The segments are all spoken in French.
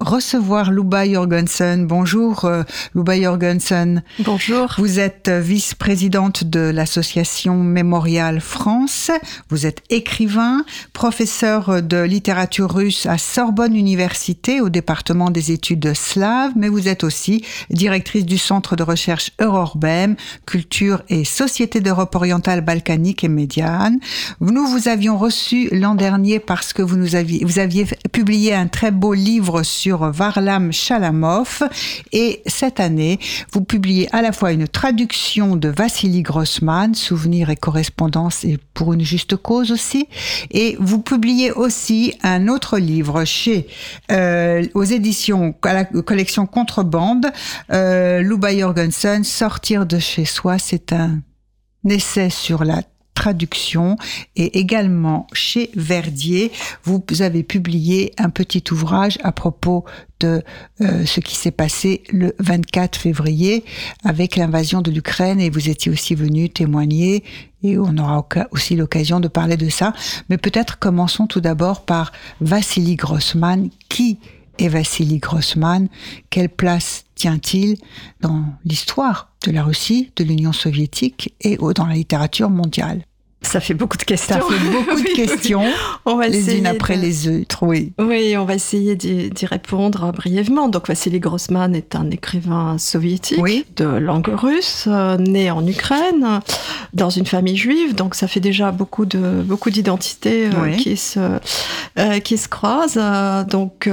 recevoir Luba Jorgensen. Bonjour euh, Luba Jorgensen. Bonjour. Vous êtes vice-présidente de l'association Mémorial France. Vous êtes écrivain, professeur de littérature russe à Sorbonne Université au département des études slaves, mais vous êtes aussi directrice du centre de recherche Eurorbem, culture et société d'Europe orientale, balkanique et médiane. Nous vous avions reçu l'an dernier parce que vous nous aviez, vous aviez publié un très beau livre sur Varlam Chalamov. Et cette année, vous publiez à la fois une traduction de Vassili Grossman, Souvenirs et correspondance et pour une juste cause aussi. Et vous publiez aussi un autre livre chez, euh, aux éditions, à la collection Contrebande, euh, Luba Jorgensen, Sortir de chez soi, c'est un essai sur la traduction et également chez Verdier, vous avez publié un petit ouvrage à propos de euh, ce qui s'est passé le 24 février avec l'invasion de l'Ukraine et vous étiez aussi venu témoigner et on aura aussi l'occasion de parler de ça. Mais peut-être commençons tout d'abord par Vassili Grossman. Qui est Vassili Grossman? Quelle place tient-il dans l'histoire de la Russie, de l'Union soviétique et dans la littérature mondiale? Ça fait beaucoup de questions. Ça fait beaucoup de questions, on va les unes après les autres, oui. Oui, on va essayer d'y répondre brièvement. Donc, Vassili Grossman est un écrivain soviétique de langue russe, euh, né en Ukraine, dans une famille juive. Donc, ça fait déjà beaucoup de beaucoup d'identités euh, qui se euh, qui se croisent. donc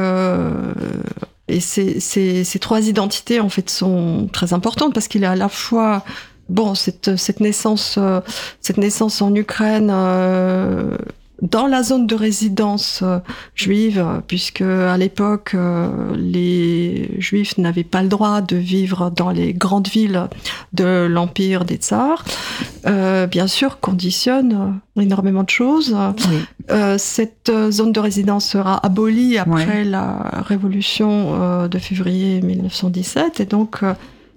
et ces, ces, ces, trois identités, en fait, sont très importantes parce qu'il est à la fois bon, cette, cette naissance, euh, cette naissance en Ukraine euh, dans la zone de résidence euh, juive, puisque à l'époque les juifs n'avaient pas le droit de vivre dans les grandes villes de l'empire des tsars, bien sûr conditionne énormément de choses. cette zone de résidence sera abolie après la révolution de février 1917 et donc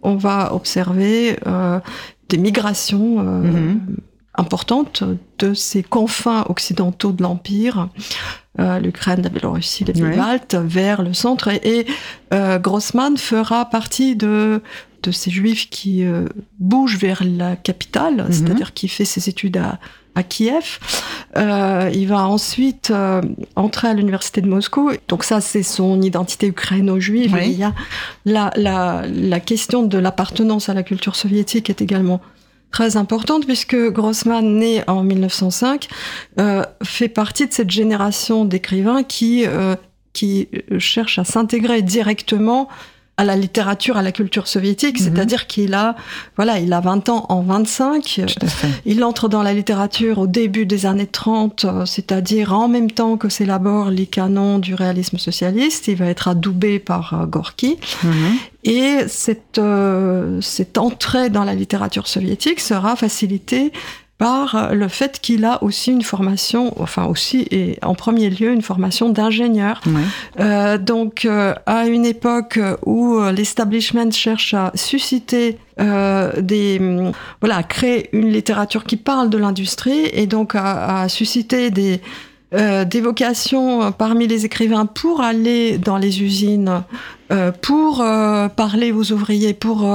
on va observer euh, des migrations euh, mhm. importantes de ces confins occidentaux de l'Empire, euh, l'Ukraine, la Biélorussie, les pays baltes, vers le centre. Et, Grossman fera partie de, de ces juifs qui bougent vers la capitale, mhm. c'est-à-dire qui fait ses études à, à Kiev. Euh, il va ensuite euh, entrer à l'université de Moscou. Donc ça, c'est son identité ukraino-juive. Il y a la, la, la question de l'appartenance à la culture soviétique est également très importante puisque Grossman, né en 1905, euh, fait partie de cette génération d'écrivains qui, euh, qui cherchent à s'intégrer directement à la littérature, à la culture soviétique, mhm. c'est-à-dire qu'il a, voilà, il a 20 ans en 25. Il entre dans la littérature au début des années 30, euh, c'est-à-dire en même temps que s'élaborent les canons du réalisme socialiste. Il va être adoubé par euh, Gorky. Mhm. Et cette, euh, cette entrée dans la littérature soviétique sera facilitée par le fait qu'il a aussi une formation, enfin aussi et en premier lieu une formation d'ingénieur. Euh, donc euh, à une époque où euh, l'establishment cherche à susciter euh, des voilà à créer une littérature qui parle de l'industrie et donc à, à susciter des euh, des vocations parmi les écrivains pour aller dans les usines, euh, pour euh, parler aux ouvriers, pour,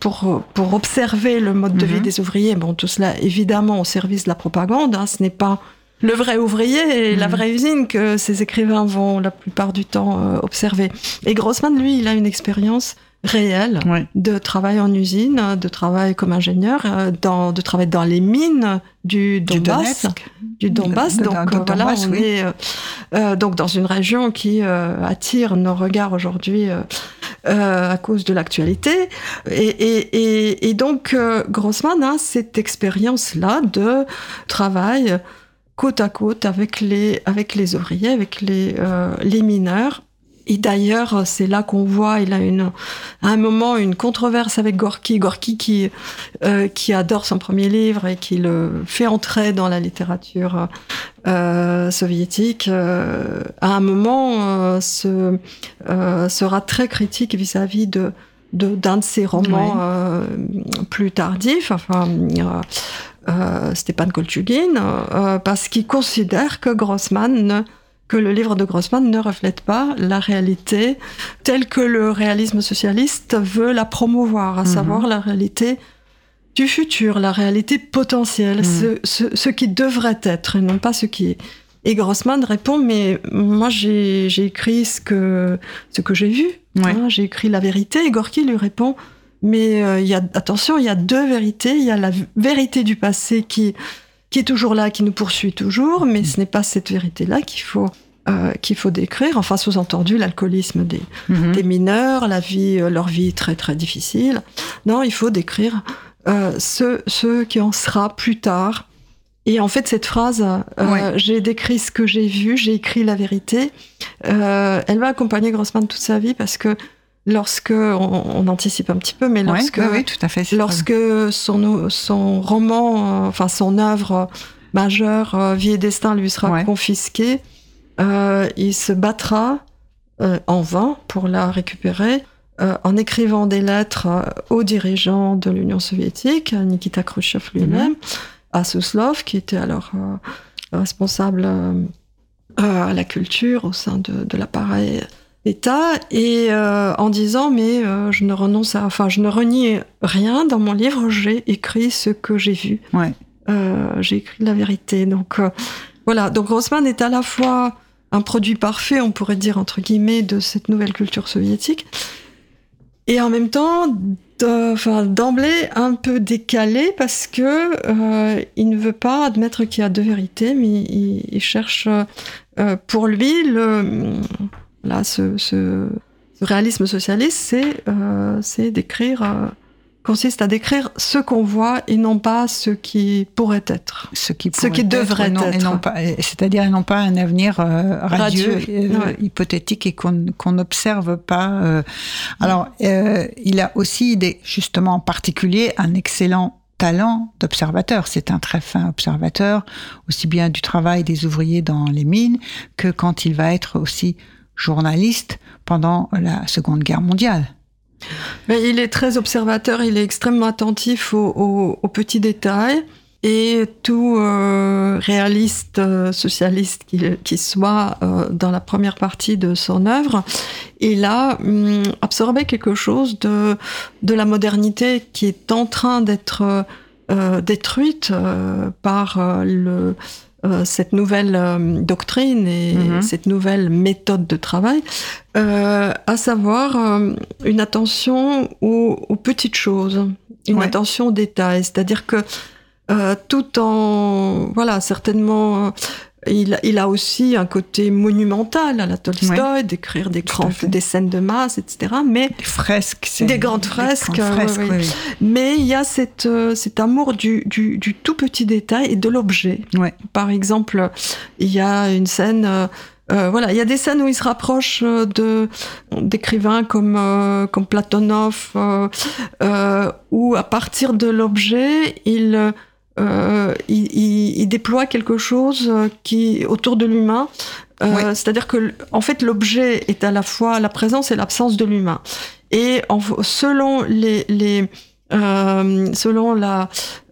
pour, pour observer le mode de vie mhm. des ouvriers. Bon, tout cela évidemment au service de la propagande. Hein, ce n'est pas le vrai ouvrier et la mhm. vraie usine que ces écrivains vont la plupart du temps observer. Et Grossman, lui, il a une expérience réelle de travail en usine, de travail comme ingénieur, dans, de travail dans les mines du Donbass du Donbass. donc euh, voilà, on est euh, euh, donc dans une région qui attire nos regards aujourd'hui à cause de l'actualité. Et, donc Grossman a cette expérience-là de travail côte à côte avec les avec les ouvriers, avec les les mineurs Et d'ailleurs, c'est là qu'on voit, il a une, à un moment une controverse avec Gorky. Gorky qui, euh, qui adore son premier livre et qui le fait entrer dans la littérature euh, soviétique. Euh, à un moment, ce, sera très critique vis-à-vis de d'un de, ses romans plus tardifs, enfin euh, Stepan Kolchugin, parce qu'il considère que Grossman ne que le livre de Grossman ne reflète pas la réalité telle que le réalisme socialiste veut la promouvoir, à mhm. savoir la réalité du futur, la réalité potentielle, mhm. ce, qui devrait être et non pas ce qui est. Et Grossman répond, mais moi j'ai écrit ce que, ce que j'ai vu, hein, j'ai écrit la vérité, et Gorky lui répond, mais euh, il y a, attention, il y a deux vérités, il y a la vérité du passé qui qui est toujours là, qui nous poursuit toujours, mais ce n'est pas cette vérité-là qu'il faut euh, qu'il faut décrire. Enfin, sous-entendu, l'alcoolisme des, mhm. des, mineurs, la vie, euh, leur vie très très difficile. Non, il faut décrire euh, ce, ce qui en sera plus tard. Et en fait, cette phrase, euh, j'ai décrit ce que j'ai vu, j'ai écrit la vérité, elle va accompagner Grossman toute sa vie parce que lorsque on, anticipe un petit peu, mais lorsque tout à fait, lorsque son son roman, euh, enfin son œuvre majeure, euh, Vie et destin, lui sera confisqué, euh, il se battra en vain pour la récupérer. en écrivant des lettres aux dirigeants de l'Union soviétique, à Nikita Khrushchev lui-même, mhm. à Souslov, qui était alors responsable à la culture au sein de, de l'appareil État et euh, en disant mais euh, je ne renonce à enfin je ne renie rien dans mon livre j'ai écrit ce que j'ai vu. Ouais. euh, j'ai écrit la vérité. Donc voilà. Donc Grossman est à la fois un produit parfait on pourrait dire entre guillemets de cette nouvelle culture soviétique et en même temps enfin d'emblée un peu décalé parce que il ne veut pas admettre qu'il y a deux vérités mais il, il cherche pour lui le Là, ce, ce, réalisme socialiste, c'est euh, d'écrire, euh, consiste à décrire ce qu'on voit et non pas ce qui pourrait être, ce qui, ce qui devrait être, c'est-à-dire non pas un avenir euh, radieux, hypothétique et qu'on n'observe pas. Alors, il a aussi des, justement en particulier un excellent talent d'observateur. C'est un très fin observateur, aussi bien du travail des ouvriers dans les mines que quand il va être aussi journaliste pendant la Seconde Guerre mondiale. Mais il est très observateur, il est extrêmement attentif aux, petits détails et tout euh, réaliste euh, socialiste qui, soit euh, dans la première partie de son œuvre, il a hum, absorbé quelque chose de, de la modernité qui est en train d'être détruite par le euh, cette nouvelle euh, doctrine et mhm. cette nouvelle méthode de travail, euh, à savoir une attention aux, petites choses, une attention aux détails. C'est-à-dire que tout en, voilà, certainement il, a aussi un côté monumental à la Tolstoy, d'écrire des grandes, des scènes de masse, etc. Mais des fresques, des grandes fresques. Mais il y a cette, euh, cet amour du, du, tout petit détail et de l'objet. Par exemple, il y a une scène. Euh, euh, voilà, il y a des scènes où il se rapproche de d'écrivains comme comme Platonov, où à partir de l'objet, il euh, il, déploie quelque chose euh, qui autour de l'humain. Euh, c'est-à-dire que, en fait, l'objet est à la fois la présence et l'absence de l'humain. Et selon les, les selon la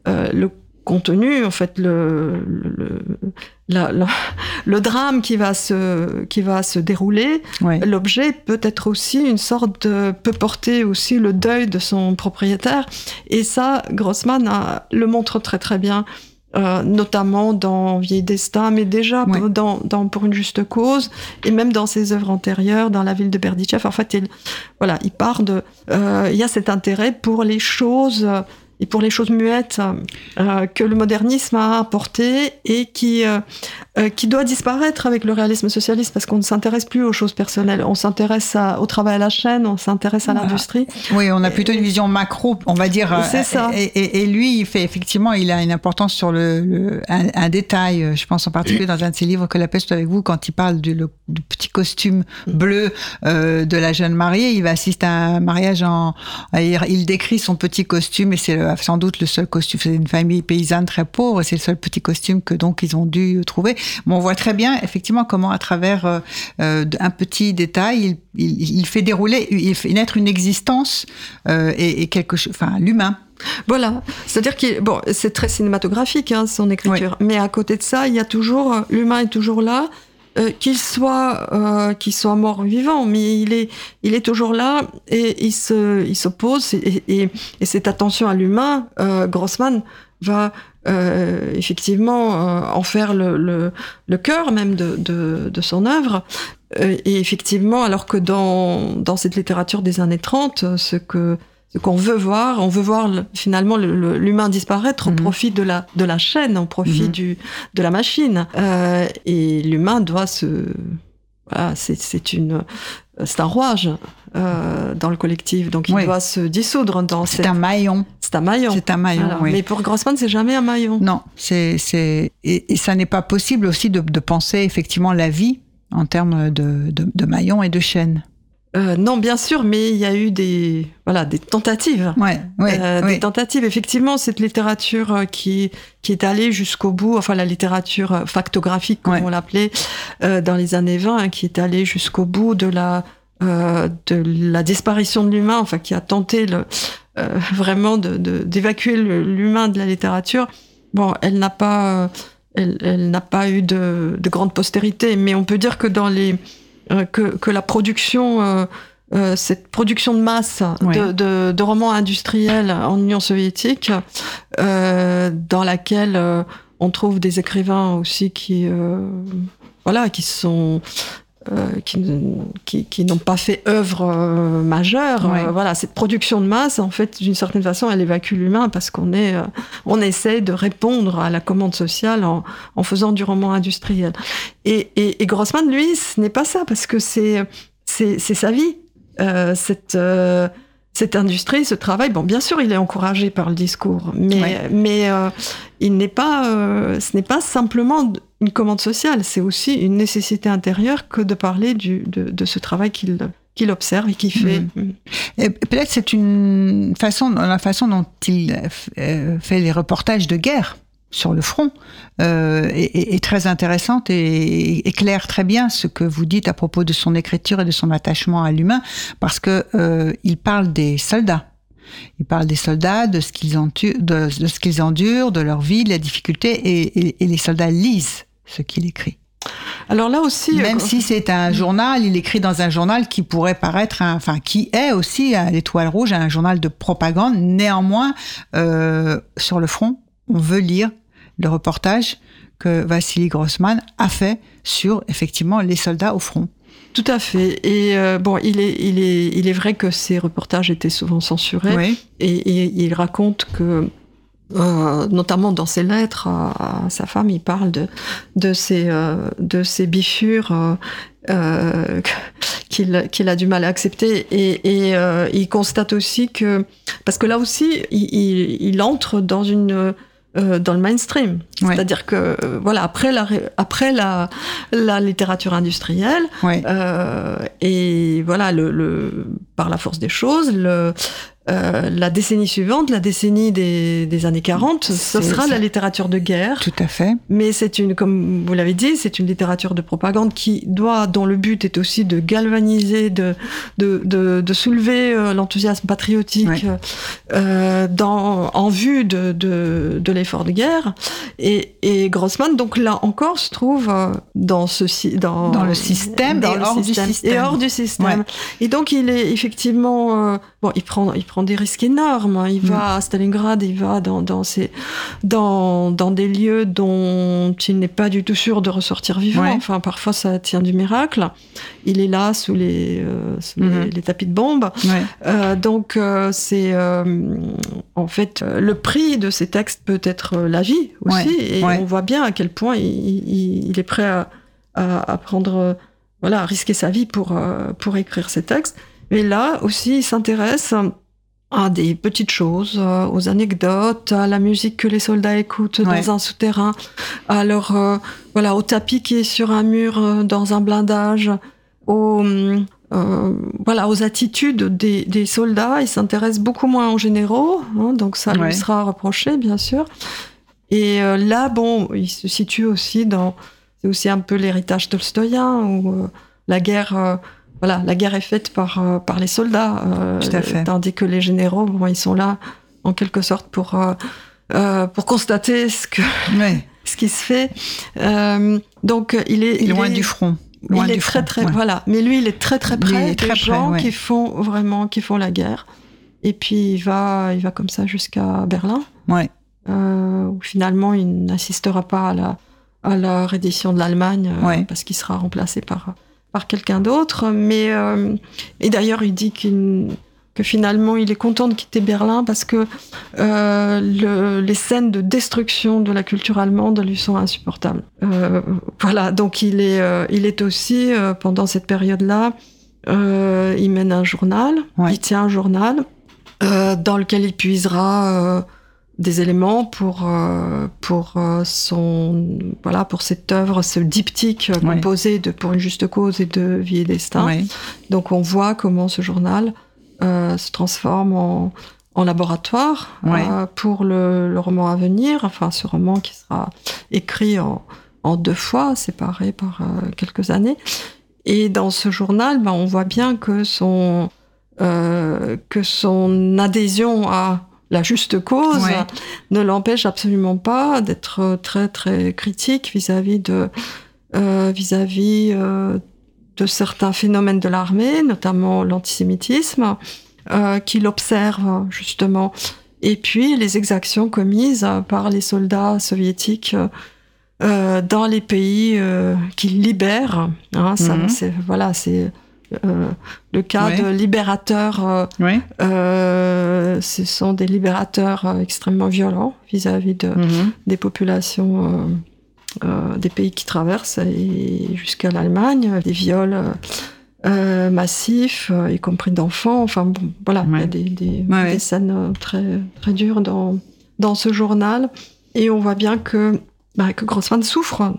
le contenu, en fait, le, le, le, drame qui va se, qui va se dérouler, l'objet peut être aussi une sorte de, peut porter aussi le deuil de son propriétaire. Et ça, Grossman le montre très très bien. Euh, notamment dans Vieil Destin, mais déjà dans, dans, Pour une juste cause, et même dans ses œuvres antérieures, dans La ville de Berdichev. En fait, il, voilà, il part de. Euh, il y a cet intérêt pour les choses et pour les choses muettes euh, que le modernisme a apporté et qui euh, euh, qui doit disparaître avec le réalisme socialiste parce qu'on ne s'intéresse plus aux choses personnelles. On s'intéresse au travail à la chaîne, on s'intéresse à l'industrie. Oui, on a plutôt une vision macro, on va dire. C'est ça. Et, lui, il fait effectivement, il a une importance sur le, un, détail. Je pense en particulier dans un de ses livres que la peste avec vous, quand il parle du, petit costume bleu euh, de la jeune mariée, il va assister à un mariage en. Il, décrit son petit costume et c'est sans doute le seul costume. C'est une famille paysanne très pauvre, c'est le seul petit costume que donc ils ont dû trouver. Mais on voit très bien effectivement comment à travers euh, euh, un petit détail, il, fait dérouler, il fait naître une existence et, quelque chose, enfin l'humain. Voilà, c'est-à-dire que bon, c'est très cinématographique hein, son écriture, mais à côté de ça, il y a toujours l'humain est toujours là, euh, qu'il soit euh, qu'il soit mort ou vivant, mais il est il est toujours là et il se s'oppose et, et, et, cette attention à l'humain, euh, Grossman va effectivement en faire le, le, cœur même de, de, de son œuvre. et effectivement, alors que dans, dans cette littérature des années 30, ce que qu'on veut voir. On veut voir finalement l'humain disparaître au mhm. profit de la, de la chaîne, au profit mhm. du, de la machine. Euh, et l'humain doit se... Voilà, c'est une... C'est un rouage euh, dans le collectif, donc il doit se dissoudre dans. C'est un maillon. C'est un maillon. C'est un maillon. oui. Mais pour Grossman, c'est jamais un maillon. Non, c'est c'est et, ça n'est pas possible aussi de, de, penser effectivement la vie en termes de, de, de maillon et de chaîne. Euh, non, bien sûr, mais il y a eu des voilà des tentatives. Ouais, euh, Des tentatives. Effectivement, cette littérature euh, qui qui est allée jusqu'au bout, enfin la littérature factographique comme on l'appelait dans les années 20, hein, qui est allée jusqu'au bout de la de la disparition de l'humain, enfin qui a tenté le, vraiment de d'évacuer l'humain de la littérature. Bon, elle n'a pas elle, elle n'a pas eu de, de grande postérité, mais on peut dire que dans les que, que, la production, euh, euh, cette production de masse de, de, de, romans industriels en Union soviétique, dans laquelle on trouve des écrivains aussi qui, voilà, qui sont euh, qui, qui, n'ont pas fait œuvre euh, majeure. Euh, voilà, cette production de masse, en fait, d'une certaine façon, elle évacue l'humain parce qu'on est, on essaie de répondre à la commande sociale en, en faisant du roman industriel. Et, et, et Grossman, lui, ce n'est pas ça parce que c'est, c'est, sa vie. cette cette industrie, ce travail, bon, bien sûr, il est encouragé par le discours, mais, mais euh, il n'est pas, euh, ce n'est pas simplement une commande sociale, c'est aussi une nécessité intérieure que de parler du, de, ce travail qu'il qu'il observe et qu'il fait. Mm. Et peut-être c'est une façon, la façon dont il euh, fait les reportages de guerre sur le front euh, est, très intéressante et éclaire très bien ce que vous dites à propos de son écriture et de son attachement à l'humain, parce que euh, il parle des soldats. Il parle des soldats, de ce qu'ils endurent, de, ce qu'ils endurent, de leur vie, de la difficulté, et, et, les soldats lisent ce qu'il écrit. Alors là aussi, même euh, si c'est un journal, il écrit dans un journal qui pourrait paraître, enfin qui est aussi à l'étoile rouge, un journal de propagande. Néanmoins, euh, sur le front, on veut lire le reportage que Vassili Grossman a fait sur effectivement les soldats au front. Tout à fait. Et euh, bon, il est, il, est, il est vrai que ces reportages étaient souvent censurés. Et, il raconte que, euh, notamment dans ses lettres à, sa femme, il parle de, de, ces, euh, de ces bifures qu'il qu'il a du mal à accepter. Et, et il constate aussi que, parce que là aussi, il, il entre dans une euh, dans le mainstream. C'est-à-dire que euh, voilà après la après la la littérature industrielle euh, et voilà le, le, par la force des choses le euh, la décennie suivante, la décennie des, des années 40, ce sera la littérature de guerre. Tout à fait. Mais c'est une, comme vous l'avez dit, c'est une littérature de propagande qui doit, dont le but est aussi de galvaniser, de, de, de, de soulever euh, l'enthousiasme patriotique euh, dans, en vue de, de, de l'effort de guerre. Et, et Grossman, donc là encore, se trouve euh, dans, ceci, dans, dans le système, dans et, hors système, du système. et hors du système. Et donc il est effectivement bon, il prend, il prend des risques énormes. Hein. Il va à Stalingrad, il va dans, dans, ces, dans, dans des lieux dont il n'est pas du tout sûr de ressortir vivant. Enfin, parfois, ça tient du miracle. Il est là sous les, euh, sous les, mhm. tapis de bombes. Euh, donc, euh, c'est en fait le prix de ces textes peut être la vie aussi. Et on voit bien à quel point il, il, est prêt à, à, à prendre, voilà, à risquer sa vie pour, pour écrire ces textes. Mais là aussi, il s'intéresse à des petites choses, euh, aux anecdotes, à la musique que les soldats écoutent dans un souterrain, à leur, euh, voilà, au tapis qui est sur un mur euh, dans un blindage, aux, voilà, aux attitudes des, des soldats. Il s'intéresse beaucoup moins aux généraux, hein, donc ça lui sera reproché, bien sûr. Et là, bon, il se situe aussi dans, c'est aussi un peu l'héritage tolstoïen, où la guerre voilà, la guerre est faite par, euh, par les soldats. Euh, Tout à fait. Tandis que les généraux, bon, ils sont là en quelque sorte pour, euh, pour constater ce, que, ce qui se fait. donc il est loin du front. Loin il est très très voilà, mais lui il est très très près des gens qui font vraiment qui font la guerre. Et puis il va il va comme ça jusqu'à Berlin. Ouais. où finalement il n'assistera pas à la à la reddition de l'Allemagne parce qu'il sera remplacé par par quelqu'un d'autre. Mais euh, et d'ailleurs, il dit que finalement, il est content de quitter Berlin parce que euh, les scènes de destruction de la culture allemande lui sont insupportables. Euh, voilà, donc il est, il est aussi pendant cette période-là, il mène un journal, il tient un journal dans lequel il puisera des éléments pour euh, pour euh, son voilà pour cette œuvre ce diptyque composé de pour une juste cause et de vie et destin. Donc on voit comment ce journal euh, se transforme en, en laboratoire pour le, le, roman à venir. Enfin ce roman qui sera écrit en, en deux fois séparé par quelques années. Et dans ce journal ben, on voit bien que son que son adhésion à la juste cause ne l'empêche absolument pas d'être très très critique vis-à-vis de euh, vis-à-vis euh, de certains phénomènes de l'armée, notamment l'antisémitisme, euh, qu'il observe justement, et puis les exactions commises par les soldats soviétiques dans les pays qu'il libère. Hein, mhm. voilà, c'est euh, le cas de libérateurs, euh, euh, ce sont des libérateurs extrêmement violents vis-à-vis de, mhm. des populations des pays qui traversent et jusqu'à l'Allemagne, des viols massifs, y compris d'enfants. Enfin bon, voilà, il y a des, des, scènes très très dures dans dans ce journal. Et on voit bien que bah, que Grossman souffre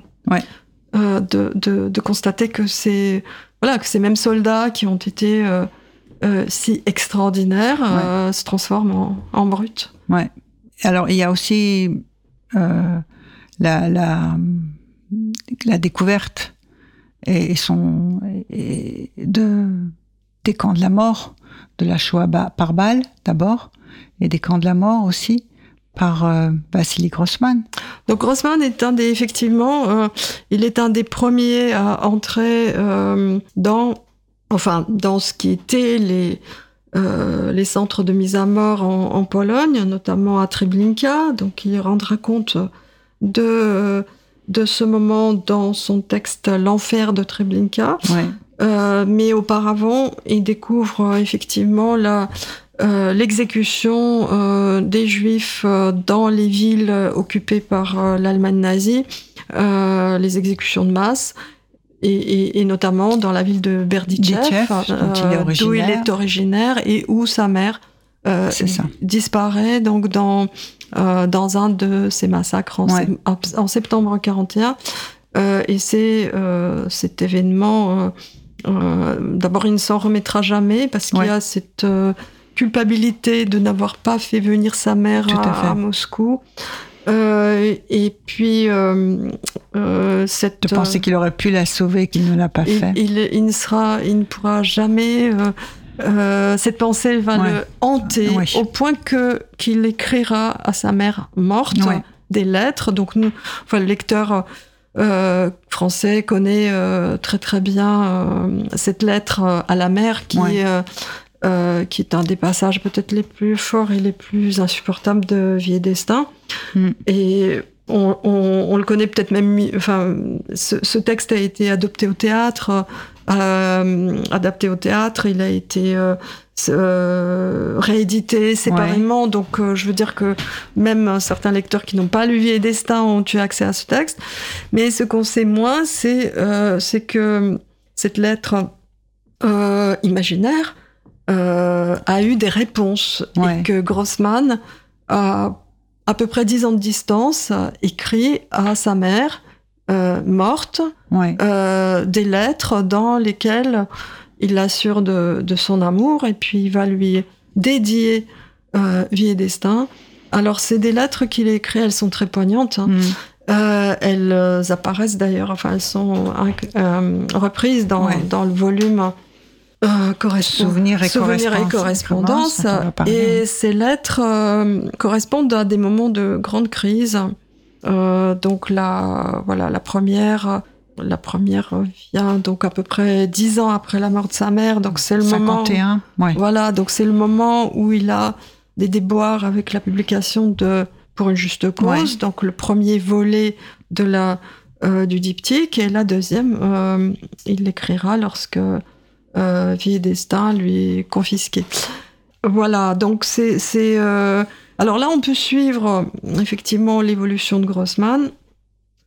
de, de, de constater que c'est voilà, que ces mêmes soldats qui ont été euh, euh, si extraordinaires euh, se transforment en, en brutes. Ouais. Alors, il y a aussi la, la, la, découverte et, son, et de, des camps de la mort, de la Shoah par balle d'abord, et des camps de la mort aussi par euh, Vassili Grossman. Donc Grossman est un des effectivement, euh, il est un des premiers à entrer euh, dans, enfin dans ce qui était les les centres de mise à mort en, Pologne, notamment à Treblinka. Donc il rendra compte de de ce moment dans son texte L'enfer de Treblinka. mais auparavant, il découvre effectivement la euh, l'exécution euh, des juifs euh, dans les villes occupées par l'Allemagne nazie, les exécutions de masse, et, notamment dans la ville de Berdichev, d'où il est originaire et où sa mère disparaît donc dans dans un de ces massacres en, septembre 41. et c'est cet événement. D'abord, il ne s'en remettra jamais parce qu'il y a cette culpabilité de n'avoir pas fait venir sa mère à, Moscou. Euh, et puis euh, euh, cette. De penser qu'il aurait pu la sauver, qu'il ne l'a pas fait. Il, il, ne sera, il ne pourra jamais. cette pensée va le hanter au point que qu'il écrira à sa mère morte des lettres. Donc nous, enfin le lecteur. français connaît très très bien cette lettre à la mère qui qui est un des passages peut-être les plus forts et les plus insupportables de Vie et Destin. Mm. Et on, le connaît peut-être même. Enfin, ce, texte a été adopté au théâtre, euh, adapté au théâtre. Il a été euh, euh, réédité séparément. Donc, je veux dire que même certains lecteurs qui n'ont pas lu Vie et Destin ont eu accès à ce texte. Mais ce qu'on sait moins, c'est c'est que cette lettre imaginaire a eu des réponses et que Grossman a à peu près dix ans de distance, écrit à sa mère euh, morte euh, des lettres dans lesquelles il l'assure de, son amour et puis il va lui dédier euh, Vie et Destin. Alors c'est des lettres qu'il a écrites, elles sont très poignantes. Hein. Mm. elles apparaissent d'ailleurs, enfin elles sont reprises dans, dans le volume euh, Souvenirs et, correspondance. Et ces lettres euh, correspondent à des moments de grande crise. Euh, donc la, voilà, la première, la première vient donc à peu près dix ans après la mort de sa mère. Donc c'est le 51, moment. Voilà, donc c'est le moment où il a des déboires avec la publication de Pour une juste cause. Donc le premier volet de la du diptyque et la deuxième, il l'écrira lorsque euh, vie et destin lui confisqué. Voilà, donc c'est. Euh... Alors là, on peut suivre effectivement l'évolution de Grossman.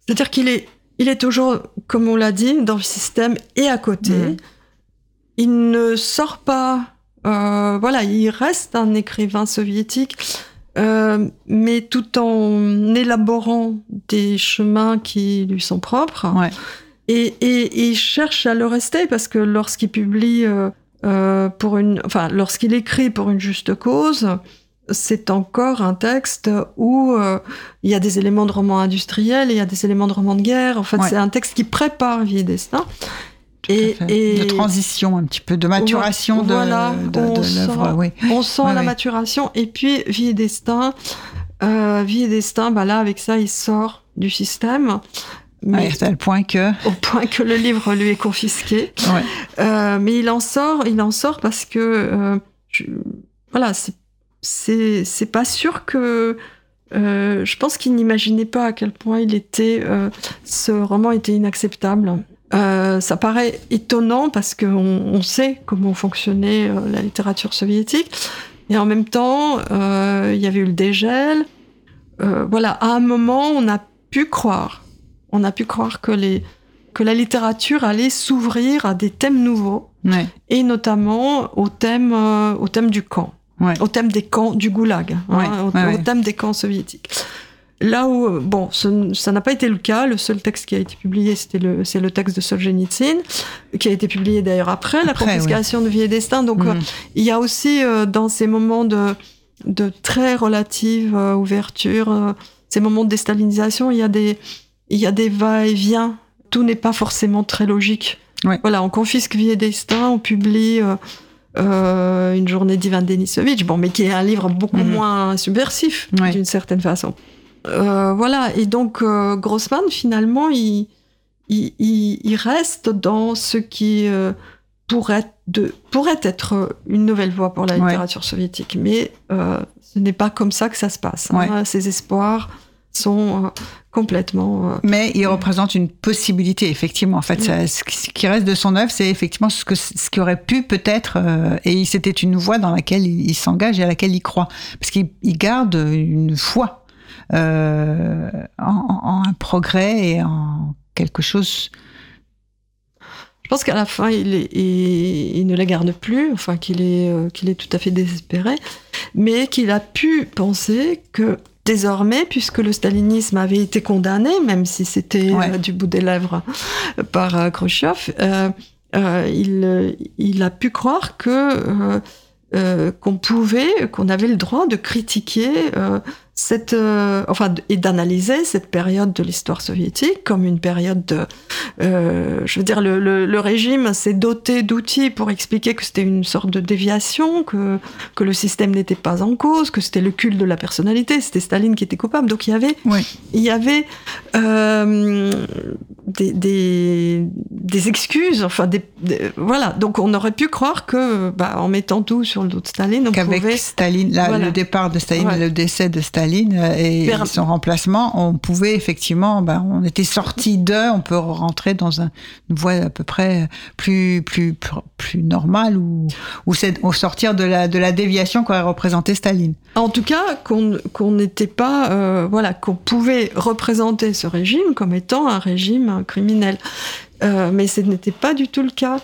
C'est-à-dire qu'il est, il est toujours, comme on l'a dit, dans le système et à côté. Mhm. Il ne sort pas. Euh, voilà, il reste un écrivain soviétique, euh, mais tout en élaborant des chemins qui lui sont propres. Ouais. Et, il cherche à le rester parce que lorsqu'il publie euh, euh, pour une, enfin, lorsqu'il écrit pour une juste cause, c'est encore un texte où euh, il y a des éléments de roman industriel, il y a des éléments de roman de guerre. En fait, c'est un texte qui prépare Vie et Destin. Et, de transition, un petit peu de maturation de, l'œuvre. Oui. On sent la maturation. Et puis, Vie et Destin, Vie et Destin, bah là, avec ça, il sort du système. Mais à tel point que au point que le livre lui est confisqué. Ouais. Euh, mais il en sort, il en sort parce que euh, je, voilà, c'est c'est pas sûr que euh, je pense qu'il n'imaginait pas à quel point il était ce roman était inacceptable. Ça paraît étonnant parce qu'on on sait comment fonctionnait la littérature soviétique et en même temps il y avait eu le dégel. voilà, à un moment on a pu croire on a pu croire que, les, que la littérature allait s'ouvrir à des thèmes nouveaux, et notamment au thème, euh, au thème du camp, au thème des camps du goulag, hein, au, thème des camps soviétiques. Là où, euh, bon, ça n'a pas été le cas. Le seul texte qui a été publié, c'était le, c'est le texte de Solzhenitsyn, qui a été publié d'ailleurs après, la confiscation de Vie et Destin. Donc, mm. euh, il y a aussi dans ces moments de, de très relative ouverture, ces moments de déstalinisation, il y a des, il y a des va-et-vient. Tout n'est pas forcément très logique. Voilà, on confisque Vie et Destin, on publie euh, euh, Une journée d'Ivan Denisovitch, bon, mais qui est un livre beaucoup mhm. moins subversif, d'une certaine façon. Euh, voilà, et donc Grossman, finalement, il, il, reste dans ce qui pourrait, de, pourrait être une nouvelle voie pour la littérature soviétique, mais ce n'est pas comme ça que ça se passe. Hein. Ses espoirs sont complètement. Euh, Mais il représente une possibilité, effectivement. En fait, ce qui reste de son œuvre, c'est effectivement ce, que, ce qui aurait pu peut-être, euh, et c'était une voie dans laquelle il, s'engage et à laquelle il croit, parce qu'il garde une foi euh, en, un progrès et en quelque chose. Je pense qu'à la fin, il, est, il, ne la garde plus, enfin qu'il est, qu'il est tout à fait désespéré, mais qu'il a pu penser que désormais, puisque le stalinisme avait été condamné, même si c'était euh, du bout des lèvres par euh, Khrushchev, euh, il, il, a pu croire que qu'on pouvait, qu'on avait le droit de critiquer cette, euh, enfin, et d'analyser cette période de l'histoire soviétique comme une période de, euh, je veux dire, le, le, le régime s'est doté d'outils pour expliquer que c'était une sorte de déviation, que, que le système n'était pas en cause, que c'était le culte de la personnalité, c'était Staline qui était coupable. Donc il y avait, Oui. il y avait euh, des, des, des excuses, enfin des, des- voilà. Donc on aurait pu croire que, bah, en mettant tout sur le dos de Staline, on Qu'avec pouvait Staline, Voilà. le départ de Staline, Ouais. le décès de Staline euh, et Vers- son remplacement, on pouvait effectivement, ben, on était sorti d'eux, on peut rentrer dans un- une voie à peu près plus plus plus, plus normale ou ou c'est au sortir de la de la déviation qu'aurait représenté Staline. En tout cas, qu'on qu'on n'était pas, euh, voilà, qu'on pouvait représenter ce régime comme étant un régime criminel, Euh, mais ce n'était pas du tout le cas.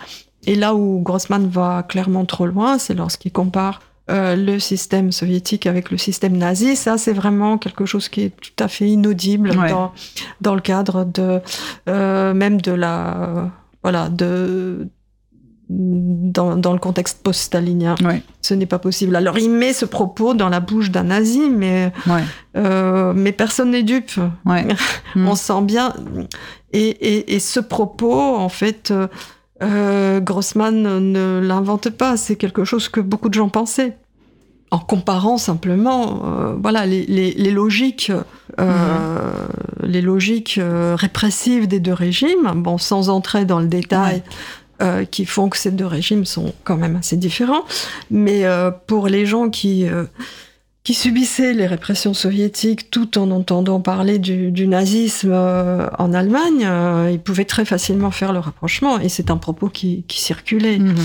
Et là où Grossman va clairement trop loin, c'est lorsqu'il compare euh, le système soviétique avec le système nazi. Ça, c'est vraiment quelque chose qui est tout à fait inaudible Ouais. dans dans le cadre de euh, même de la voilà de dans, dans le contexte post-stalinien. Ouais, Ce n'est pas possible. Alors il met ce propos dans la bouche d'un nazi, mais, ouais, euh, mais personne n'est dupe. ouais. Mm. On sent bien. Et, et, et ce propos, en fait, euh, euh, Grossman ne l'invente pas. C'est quelque chose que beaucoup de gens pensaient. En comparant simplement, euh, voilà, les, les, les logiques, les logiques euh, répressives des deux régimes, bon, sans entrer dans le détail, euh, qui font que ces deux régimes sont quand même assez différents. Mais euh, pour les gens qui, euh, qui subissaient les répressions soviétiques tout en entendant parler du, du nazisme en Allemagne, ils pouvaient très facilement faire le rapprochement. Et c'est un propos qui, qui circulait. Mhm.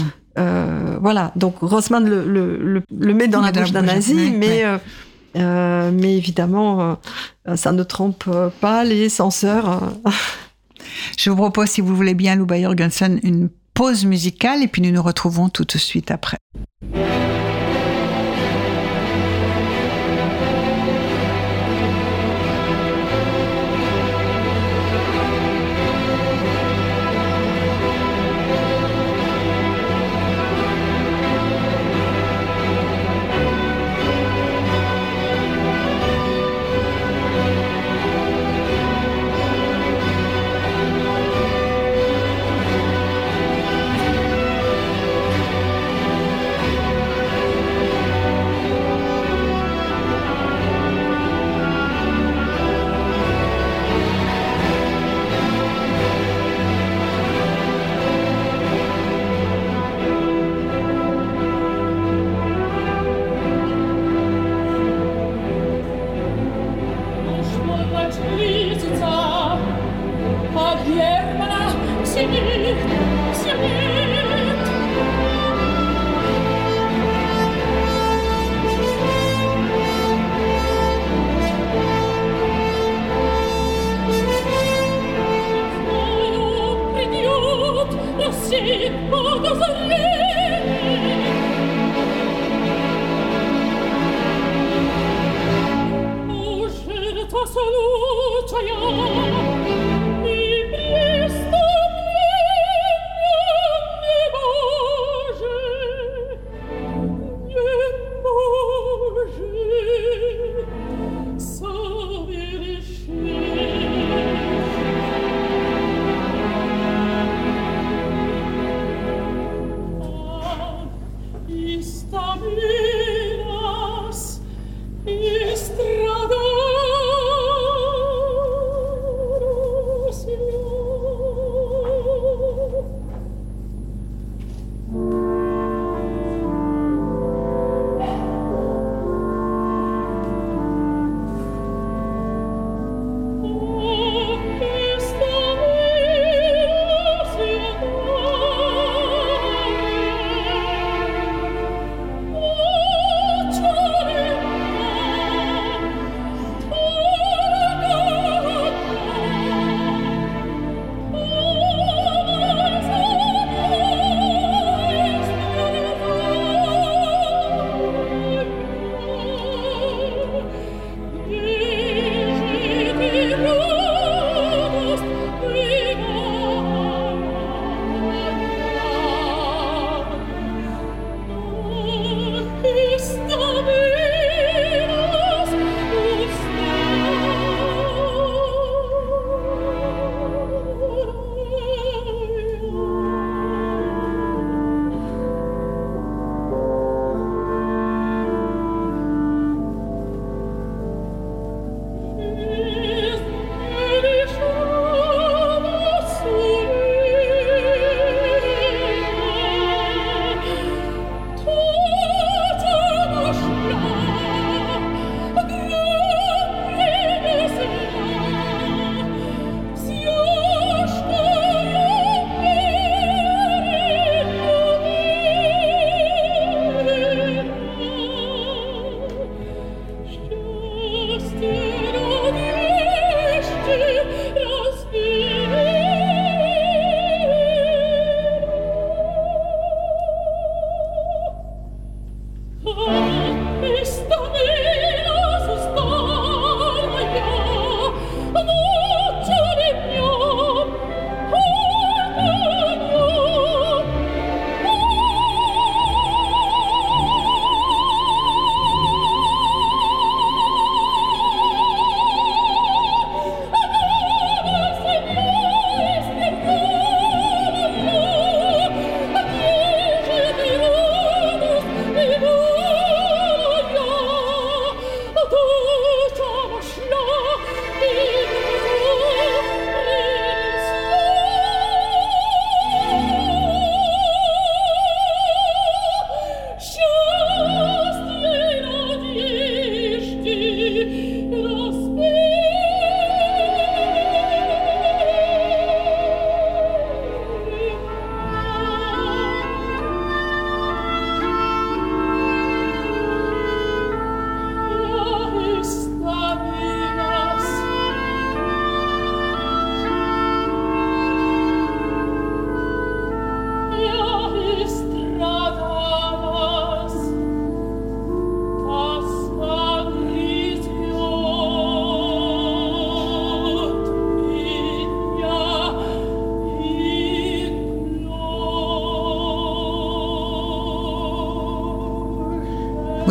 Voilà, donc Rossmann le, le, le, le met dans la bouche d'un nazi, oui, mais, oui. euh, mais évidemment, euh, ça ne trompe pas les censeurs. euh. Je vous propose, si vous voulez bien, Luba Jorgensen, une pause musicale et puis nous nous retrouvons tout de suite après.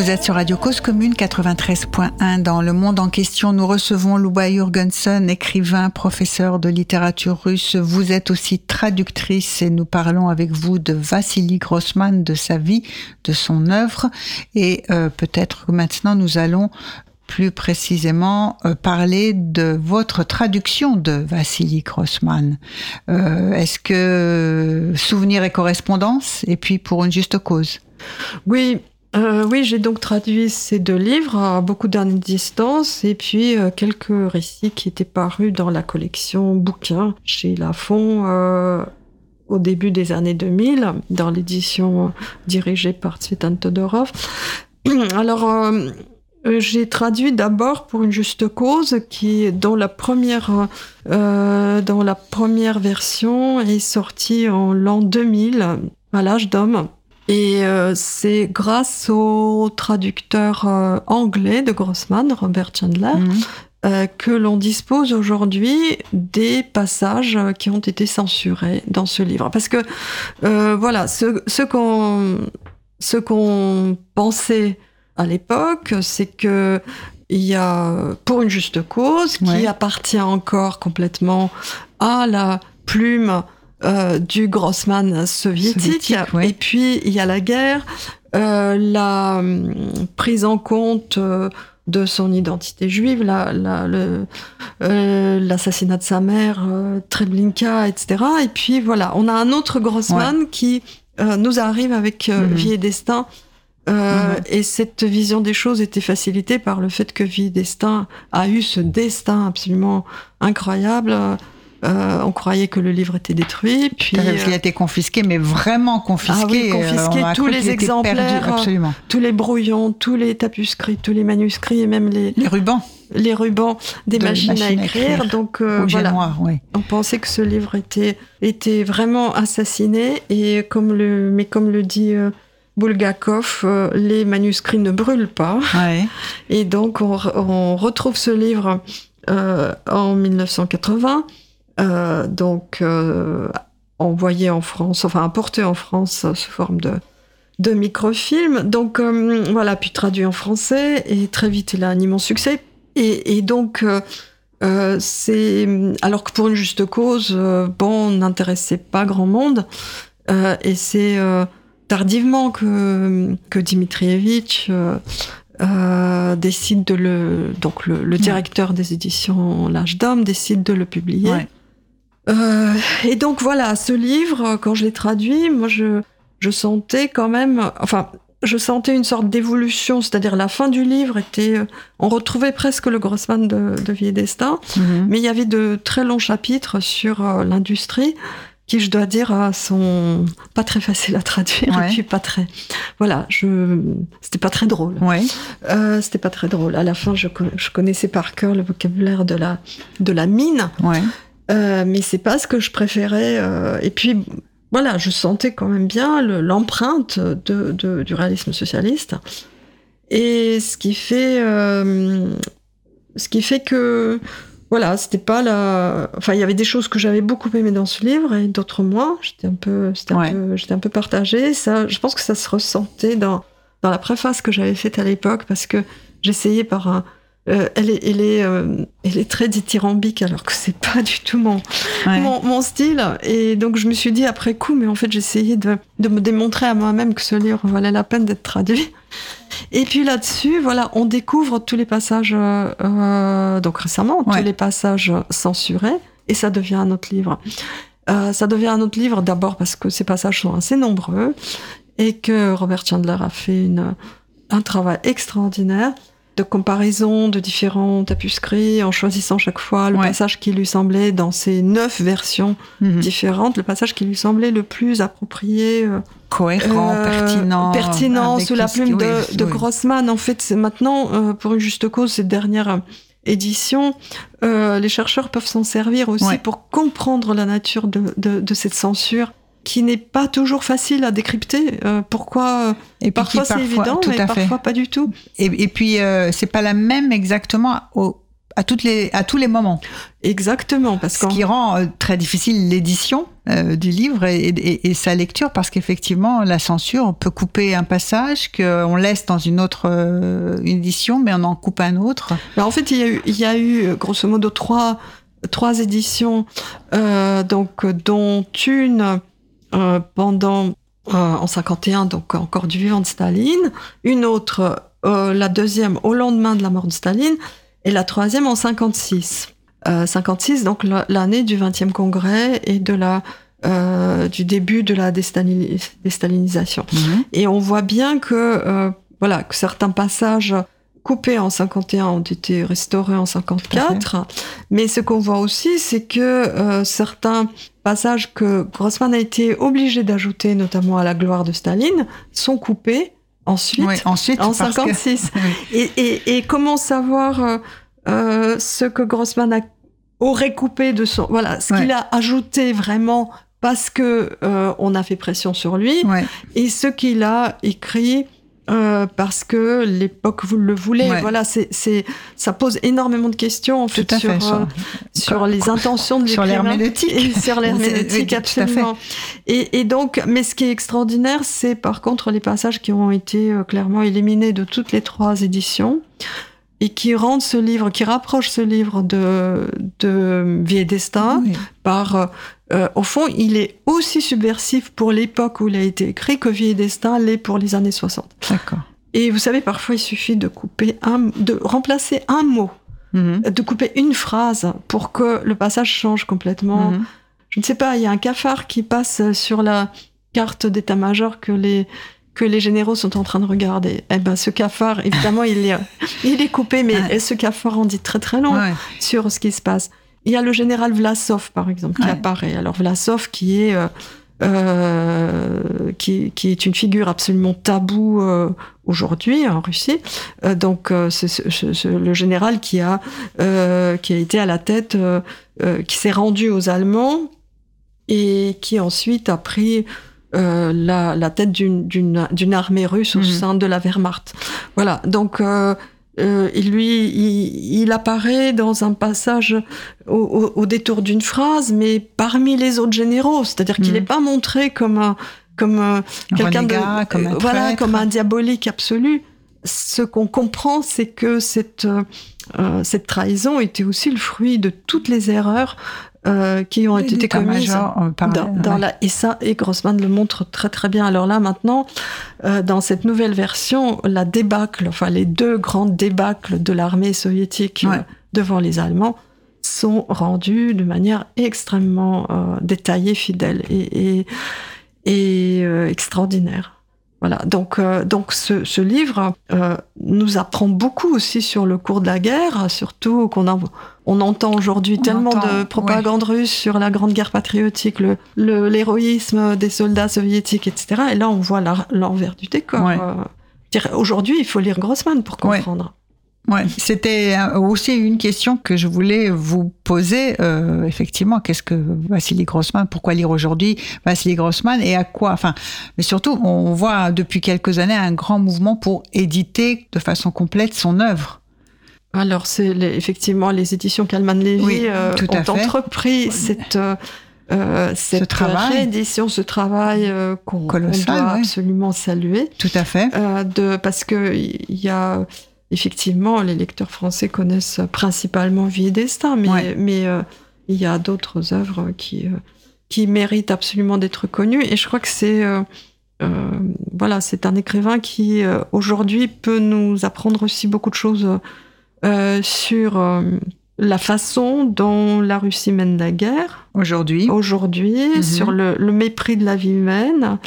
Vous êtes sur Radio Cause Commune 93.1. Dans le monde en question, nous recevons Luba Jurgensen, écrivain, professeur de littérature russe. Vous êtes aussi traductrice et nous parlons avec vous de Vassili Grossman, de sa vie, de son œuvre. Et euh, peut-être que maintenant nous allons plus précisément euh, parler de votre traduction de Vassili Grossman. Euh, Est-ce que souvenir et correspondance? Et puis pour une juste cause Oui, euh, oui, j'ai donc traduit ces deux livres à beaucoup d'années de distance et puis euh, quelques récits qui étaient parus dans la collection bouquins chez Lafon euh, au début des années 2000, dans l'édition dirigée par Tsvetan Todorov. Alors, euh, j'ai traduit d'abord pour une juste cause qui, dont la première, euh, dont la première version est sortie en l'an 2000 à l'âge d'homme. Et euh, c'est grâce au traducteur euh, anglais de Grossman, Robert Chandler, Mhm. euh, que l'on dispose aujourd'hui des passages qui ont été censurés dans ce livre. Parce que, voilà, ce, ce qu'on pensait à l'époque, c'est que il y a, pour une juste cause, qui Ouais. appartient encore complètement à la plume euh, du Grossman soviétique. Soviétique, ouais. Et puis, il y a la guerre, euh, la hum, prise en compte euh, de son identité juive, la- la- le- euh, l'assassinat de sa mère, Treblinka, etc. Et puis, voilà, on a un autre Grossman qui nous arrive avec Mhm. Vie et Destin. Euh, Mhm. Et cette vision des choses était facilitée par le fait que Vie et Destin a eu ce destin absolument incroyable. Euh, on croyait que le livre était détruit, puis Parce qu'il a euh, été confisqué, mais vraiment confisqué. Ah oui, confisqué, Euh, tous les exemplaires, perdu, euh, absolument. tous les brouillons, tous les tapuscrits, tous les manuscrits et même les, Les rubans les rubans des De machines, machines à à écrire. Donc euh, voilà, noir, oui. on pensait que ce livre était, était vraiment assassiné et comme le, mais comme le dit euh, Bulgakov, euh, les manuscrits ne brûlent pas. Ouais. Et donc, on, on retrouve ce livre euh, en 1980, euh, donc euh, envoyé en France, enfin importé en France sous forme de, de microfilm. Donc, euh, voilà, puis traduit en français, et très vite, il a un immense succès. Et, et donc, c'est. Alors que pour une juste cause, bon, n'intéressait pas grand monde, et c'est. tardivement que, que Dimitrievitch euh, euh, décide de le. Donc, le, le directeur des éditions L'Âge d'Homme décide de le publier. Ouais. Euh, et donc, voilà, ce livre, quand je l'ai traduit, moi, je, je sentais quand même. Enfin, je sentais une sorte d'évolution, c'est-à-dire la fin du livre était. euh, On retrouvait presque le Grossman de, de Vie et Destin. Mhm. Mais il y avait de très longs chapitres sur euh, l'industrie qui, je dois dire, sont pas très faciles à traduire Ouais. et puis pas très. Voilà, je c'était pas très drôle. Ouais. Euh, c'était pas très drôle. À la fin, je, con- je connaissais par cœur le vocabulaire de la de la mine, Ouais. Euh, mais c'est pas ce que je préférais. euh, et puis voilà, je sentais quand même bien le- l'empreinte de, de- du réalisme socialiste. Et ce qui fait, euh, ce qui fait que, voilà, c'était pas la. Enfin, il y avait des choses que j'avais beaucoup aimées dans ce livre et d'autres moins. J'étais un peu, Ouais. un j'étais un peu partagée. Ça, je pense que ça se ressentait dans dans la préface que j'avais faite à l'époque parce que j'essayais par un. Euh, elle est, elle est, euh, elle est très dithyrambique alors que c'est pas du tout mon, Ouais. mon, mon style. Et donc je me suis dit après coup, mais en fait j'essayais de, de me démontrer à moi-même que ce livre valait la peine d'être traduit. Et puis là-dessus, voilà, on découvre tous les passages, euh, donc récemment, Ouais. tous les passages censurés, et ça devient un autre livre. Ça devient un autre livre d'abord parce que ces passages sont assez nombreux et que Robert Chandler a fait une, un travail extraordinaire de comparaison de différents tapuscrits en choisissant chaque fois le Ouais. passage qui lui semblait dans ces neuf versions Mhm. différentes, le passage qui lui semblait le plus approprié, euh, Cohérent, euh, pertinent. pertinent sous la plume de, oui, de oui. Grossman. En fait, c'est maintenant, euh, pour une juste cause, cette dernière édition, les chercheurs peuvent s'en servir aussi Ouais. pour comprendre la nature de, de, de cette censure qui n'est pas toujours facile à décrypter. Euh, pourquoi euh, Et puis Parfois c'est évident, tout mais à fait. parfois pas du tout. Et, et puis, euh, c'est pas la même exactement au, à, toutes les, à tous les moments. Exactement. Parce Ce qui rend euh, très difficile l'édition du livre et, sa lecture, parce qu'effectivement, la censure, peut couper un passage qu'on laisse dans une autre édition, mais on en coupe un autre. en fait, il y, a eu, il y a eu grosso modo trois, trois éditions, donc, dont une pendant en 51, donc encore du vivant de Staline, une autre, la deuxième au lendemain de la mort de Staline, et la troisième en 56. Euh, 56, donc l'année du 20e congrès et de la euh, du début de la déstalinisation. Mhm. Et on voit bien que euh, voilà que certains passages coupés en 51 ont été restaurés en 54, mais ce qu'on voit aussi, c'est que euh, certains passages que Grossman a été obligé d'ajouter, notamment à la gloire de Staline, sont coupés Ensuite, ensuite en 56. et, et, et, comment savoir euh, euh, ce que Grossman a, aurait coupé de son... Voilà, ce qu'il a ajouté vraiment parce que euh, on a fait pression sur lui, et ce qu'il a écrit euh, parce que l'époque vous le voulez. Voilà, c'est, ça pose énormément de questions en fait, sur, euh, sur, les intentions de sur l'herméneutique, sur l'herméneutique absolument. Et, et, donc, mais ce qui est extraordinaire, c'est par contre les passages qui ont été euh, clairement éliminés de toutes les trois éditions et qui rendent ce livre, qui rapproche ce livre de, de Vie et Destin par euh, au fond, il est aussi subversif pour l'époque où il a été écrit que Vie et Destin l'est pour les années 60. D'accord. Et vous savez, parfois, il suffit de couper un, de remplacer un mot, mhm. de couper une phrase pour que le passage change complètement. Mhm. Je ne sais pas, il y a un cafard qui passe sur la carte d'état-major que les que les généraux sont en train de regarder. Eh ben, ce cafard, évidemment, il est, il est coupé, mais ce cafard en dit très très long sur ce qui se passe. Il y a le général Vlasov, par exemple, qui apparaît. Alors Vlasov, qui est euh, euh, qui, qui, est une figure absolument taboue euh, aujourd'hui en Russie. Euh, donc c'est le général qui a qui a été à la tête, qui s'est rendu aux Allemands et qui ensuite a pris la, la, tête d'une armée russe au mhm. sein de la Wehrmacht. Voilà. Donc euh, lui, il, apparaît dans un passage au, détour d'une phrase, mais parmi les autres généraux, c'est-à-dire qu'il n'est hmm. pas montré comme un, comme quelqu'un de, comme un voilà, comme un diabolique absolu. Ce qu'on comprend, c'est que cette euh, cette trahison était aussi le fruit de toutes les erreurs euh, qui ont été commises euh, dans, la et ça et Grossman le montre très très bien. Alors là maintenant, euh, dans cette nouvelle version, la débâcle, enfin les deux grandes débâcles de l'armée soviétique devant les Allemands sont rendues de manière extrêmement détaillée, fidèle et, et, et extraordinaire. Voilà, donc, euh, donc ce, ce livre euh, nous apprend beaucoup aussi sur le cours de la guerre, surtout qu'on on entend aujourd'hui tellement de propagande russe sur la grande guerre patriotique, le, l'héroïsme des soldats soviétiques, etc. Et là, on voit l'envers du décor. Euh, aujourd'hui, il faut lire Grossman pour comprendre. Ouais, c'était aussi une question que je voulais vous poser. Euh, effectivement, qu'est-ce que Vassili Grossman Pourquoi lire aujourd'hui Vassili Grossman et à quoi Enfin, mais surtout, on voit depuis quelques années un grand mouvement pour éditer de façon complète son œuvre. Alors, c'est effectivement les éditions Kalman Levy euh, ont entrepris cette euh, cette ce travail. réédition, ce travail qu'on doit absolument saluer. Tout à fait. de, parce que il y a effectivement, les lecteurs français connaissent principalement Vie et Destin, mais, mais euh, il y a d'autres œuvres qui, euh, qui méritent absolument d'être connues. Et je crois que c'est euh, voilà, c'est un écrivain qui aujourd'hui peut nous apprendre aussi beaucoup de choses sur la façon dont la Russie mène la guerre aujourd'hui, aujourd'hui, mhm. sur le, le, mépris de la vie humaine,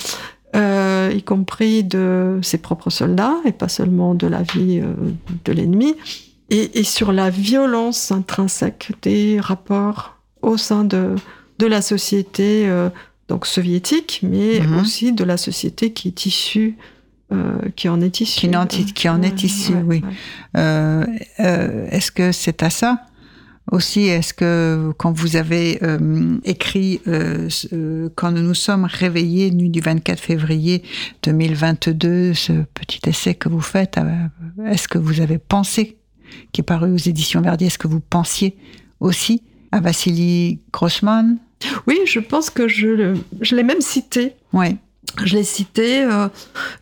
euh, y compris de ses propres soldats et pas seulement de la vie euh, de l'ennemi, et, sur la violence intrinsèque des rapports au sein de, de la société euh, donc soviétique, mais mhm. aussi de la société qui est issue qui en est issue. Qui en, qui en est issue, oui. Est-ce que c'est à ça aussi, est-ce que quand vous avez euh, écrit euh, Quand nous nous sommes réveillés, nuit du 24 février 2022, ce petit essai que vous faites, euh, est-ce que vous avez pensé qui est paru aux éditions Verdier. Est-ce que vous pensiez aussi à Vassili Grossman? Oui, je pense que je, je l'ai même cité. Ouais. Je l'ai cité euh,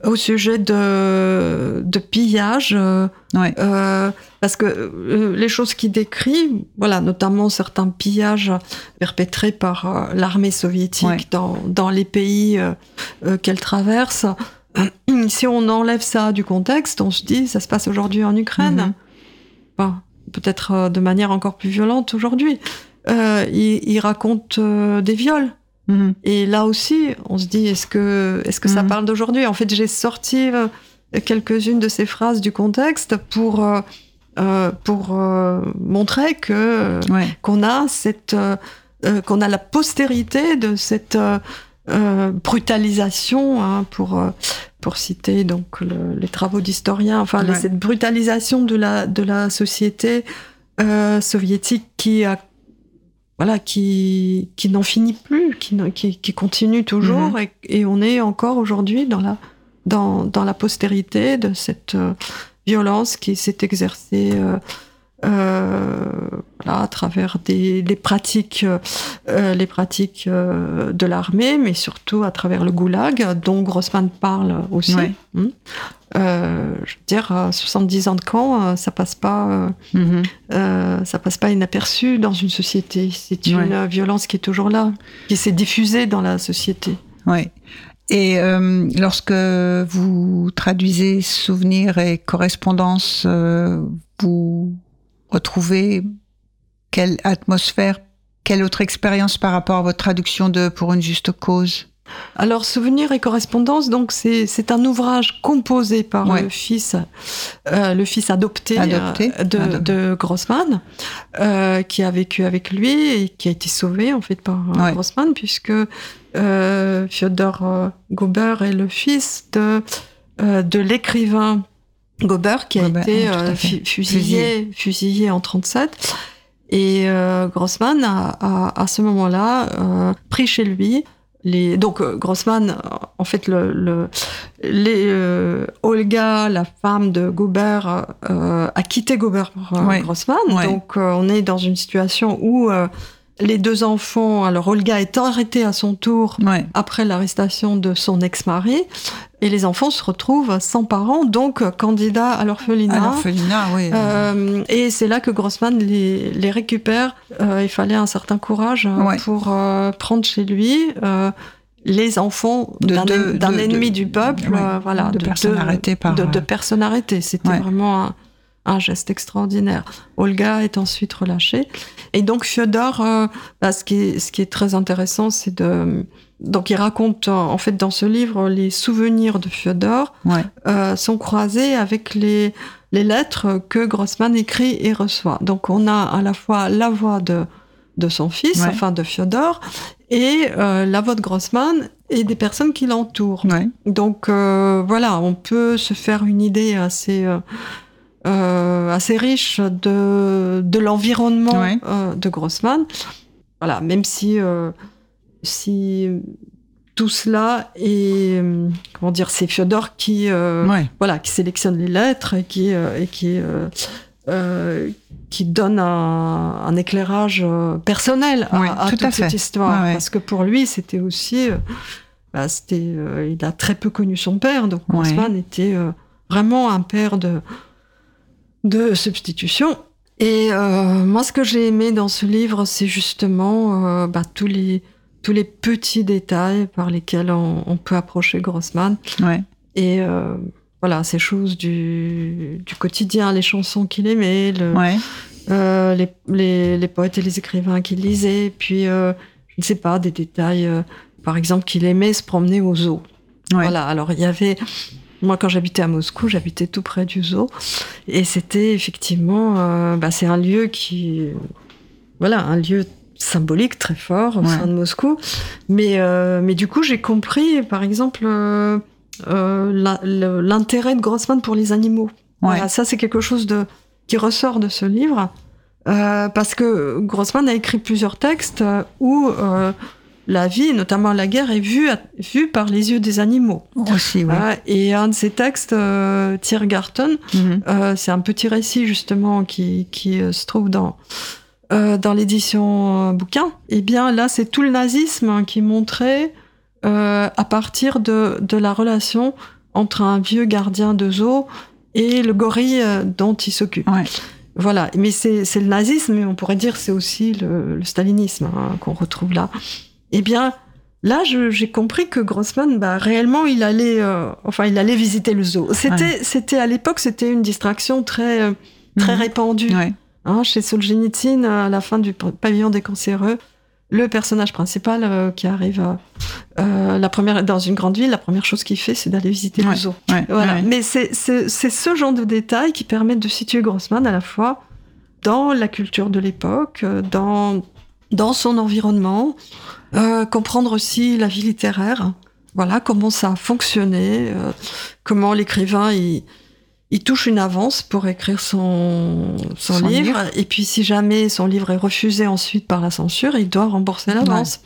au sujet de, de pillage, euh, euh, parce que les choses qu'il décrit, voilà, notamment certains pillages perpétrés par l'armée soviétique dans, dans, les pays qu'elle traverse, si on enlève ça du contexte, on se dit ça se passe aujourd'hui en Ukraine. Mm-hmm. Peut-être de manière encore plus violente aujourd'hui. il, il, raconte des viols Mhm. Et là aussi, on se dit, est-ce que, est-ce que ça mhm. parle d'aujourd'hui? En fait, j'ai sorti euh, quelques-unes de ces phrases du contexte pour, euh, euh, pour montrer que, qu'on a cette, qu'on a la postérité de cette brutalisation, hein, pour, pour citer donc les travaux d'historiens, enfin, cette brutalisation de la, de la société soviétique qui a voilà, qui, qui n'en finit plus, qui, qui, qui continue toujours, mhm. et, et, on est encore aujourd'hui dans la, dans, dans, la postérité de cette euh, violence qui s'est exercée euh, euh, voilà, à travers des, des pratiques, euh, les pratiques euh, de l'armée, mais surtout à travers le goulag, dont Grossman parle aussi. Euh, je veux dire, 70 ans de camp, ça passe pas, mhm. ça passe pas inaperçu dans une société. C'est une violence qui est toujours là, qui s'est diffusée dans la société. Oui. Et lorsque vous traduisez souvenirs et correspondances, vous retrouver quelle atmosphère, quelle autre expérience par rapport à votre traduction de Pour une juste cause? Alors, Souvenirs et correspondance, donc c'est un ouvrage composé par le fils, euh, le fils adopté, euh, de, de, Grossman, euh, qui a vécu avec lui et qui a été sauvé en fait par Grossman, puisque Fyodor Gober est le fils de de l'écrivain Gober qui a été euh, fusillé, fusillé. en 37. Et euh, Grossman a, à ce moment-là euh, pris chez lui les donc Grossman en fait le, le les Olga la femme de Gober a quitté Gober pour Grossman. Donc on est dans une situation où les deux enfants, alors Olga est arrêtée à son tour après l'arrestation de son ex-mari, et les enfants se retrouvent sans parents, donc candidats à l'orphelinat. À l'orphelinat, oui. Euh, et c'est là que Grossman les, les récupère. Euh, il fallait un certain courage euh, pour prendre chez lui les enfants d'un ennemi du peuple, voilà, de, personnes arrêtées par... De, personnes arrêtées. C'était vraiment un un geste extraordinaire. Olga est ensuite relâchée. Et donc Fyodor, euh, bah, ce, qui est, ce qui est très intéressant, c'est de... Donc il raconte en fait dans ce livre les souvenirs de Fyodor euh, sont croisés avec les, les lettres que Grossman écrit et reçoit. Donc on a à la fois la voix de, de son fils, enfin de Fyodor, et euh, la voix de Grossman et des personnes qui l'entourent. Donc voilà, on peut se faire une idée assez euh, assez riche de, de l'environnement euh, de Grossman. Voilà, même si, euh, si tout cela est, comment dire, c'est Fyodor qui, voilà, qui sélectionne les lettres et qui, et qui, qui donne un, un éclairage personnel à, toute cette histoire. Parce que pour lui, c'était aussi, bah, c'était, il a très peu connu son père, donc Grossman était vraiment un père de de substitution. Et euh, moi, ce que j'ai aimé dans ce livre, c'est justement euh, bah, tous, les, tous les petits détails par lesquels on, peut approcher Grossman. Ouais. Et euh, voilà, ces choses du, du quotidien, les chansons qu'il aimait, le, les, les, les, poètes et les écrivains qu'il lisait, puis, je ne sais pas, des détails, par exemple, qu'il aimait se promener au zoo. Voilà, alors il y avait moi, quand j'habitais à Moscou, j'habitais tout près du zoo. Et c'était effectivement, euh, bah, c'est un lieu qui, voilà, un lieu symbolique très fort au sein de Moscou. Mais, euh, mais du coup, j'ai compris, par exemple, euh, l'intérêt de Grossman pour les animaux. Voilà, ça, c'est quelque chose de, qui ressort de ce livre. parce que Grossman a écrit plusieurs textes où la vie, notamment la guerre, est vue, vue par les yeux des animaux. Aussi, oui. et un de ses textes, euh, Tiergarten, mhm. euh, c'est un petit récit justement qui, qui euh, se trouve dans, euh, dans l'édition bouquin. Et eh bien là, c'est tout le nazisme hein, qui est montré à partir de, de la relation entre un vieux gardien de zoo et le gorille dont il s'occupe. Ouais. Voilà, mais c'est le nazisme, mais on pourrait dire c'est aussi le, le stalinisme hein, qu'on retrouve là eh bien, là, j'ai compris que Grossman, bah, réellement, il allait, euh, enfin, il allait visiter le zoo. C'était, c'était à l'époque, c'était une distraction très, euh, très mhm. répandue. Hein, chez Solzhenitsyn, à la fin du pavillon des cancéreux, le personnage principal euh, qui arrive la première, dans une grande ville, la première chose qu'il fait, c'est d'aller visiter le zoo. voilà. Mais c'est ce genre de détails qui permettent de situer Grossman à la fois dans la culture de l'époque, dans, dans son environnement, euh, comprendre aussi la vie littéraire. Voilà comment ça a fonctionné, euh, comment l'écrivain il, il, touche une avance pour écrire son, son, livre, et puis si jamais son livre est refusé ensuite par la censure, il doit rembourser l'avance.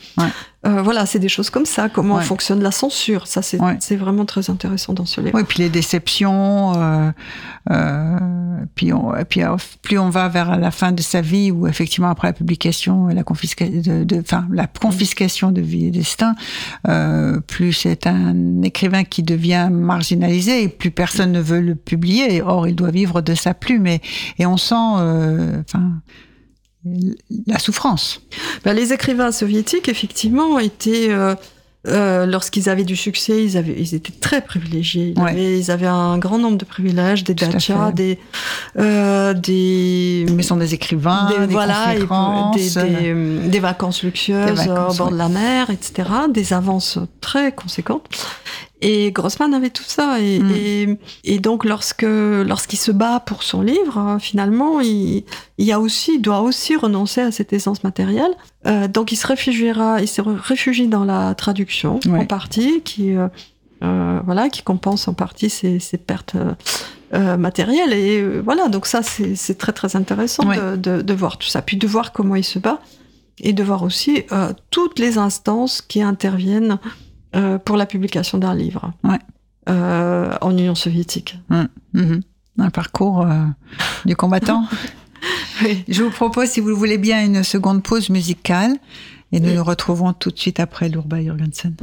Euh, voilà, c'est des choses comme ça, comment fonctionne la censure. Ça, c'est vraiment très intéressant dans ce livre. Oui, puis les déceptions, euh, euh, puis, on, puis plus on va vers la fin de sa vie, ou effectivement après la publication, la, confiscation de, enfin, la confiscation de vie et destin, plus c'est un écrivain qui devient marginalisé et plus personne ne veut le publier. Or, il doit vivre de sa plume et, et on sent, enfin la souffrance. Ben, les écrivains soviétiques, effectivement, étaient... Euh, euh, lorsqu'ils avaient du succès, ils, avaient, ils étaient très privilégiés. Ils, avaient, un grand nombre de privilèges, des dachas, des, euh, des maisons des écrivains, des, voilà, des, des, vacances luxueuses au bord de la mer, etc. Des avances très conséquentes. Et Grossman avait tout ça. Et, mm. et, et donc, lorsque lorsqu'il se bat pour son livre, euh, finalement, il, a aussi, il doit aussi renoncer à cette essence matérielle. Euh, donc, il se réfugiera, il se réfugie dans la traduction en partie, qui euh, euh, voilà, qui compense en partie ses, ses pertes. Euh, matérielles et voilà donc ça c'est très très intéressant de, de, de, voir tout ça puis de voir comment il se bat et de voir aussi toutes les instances qui interviennent euh, pour la publication d'un livre euh, en Union soviétique. Hum, hum. Un parcours euh, du combattant. Je vous propose, si vous le voulez bien, une seconde pause musicale et nous nous retrouvons tout de suite après Lurba Jurgensen.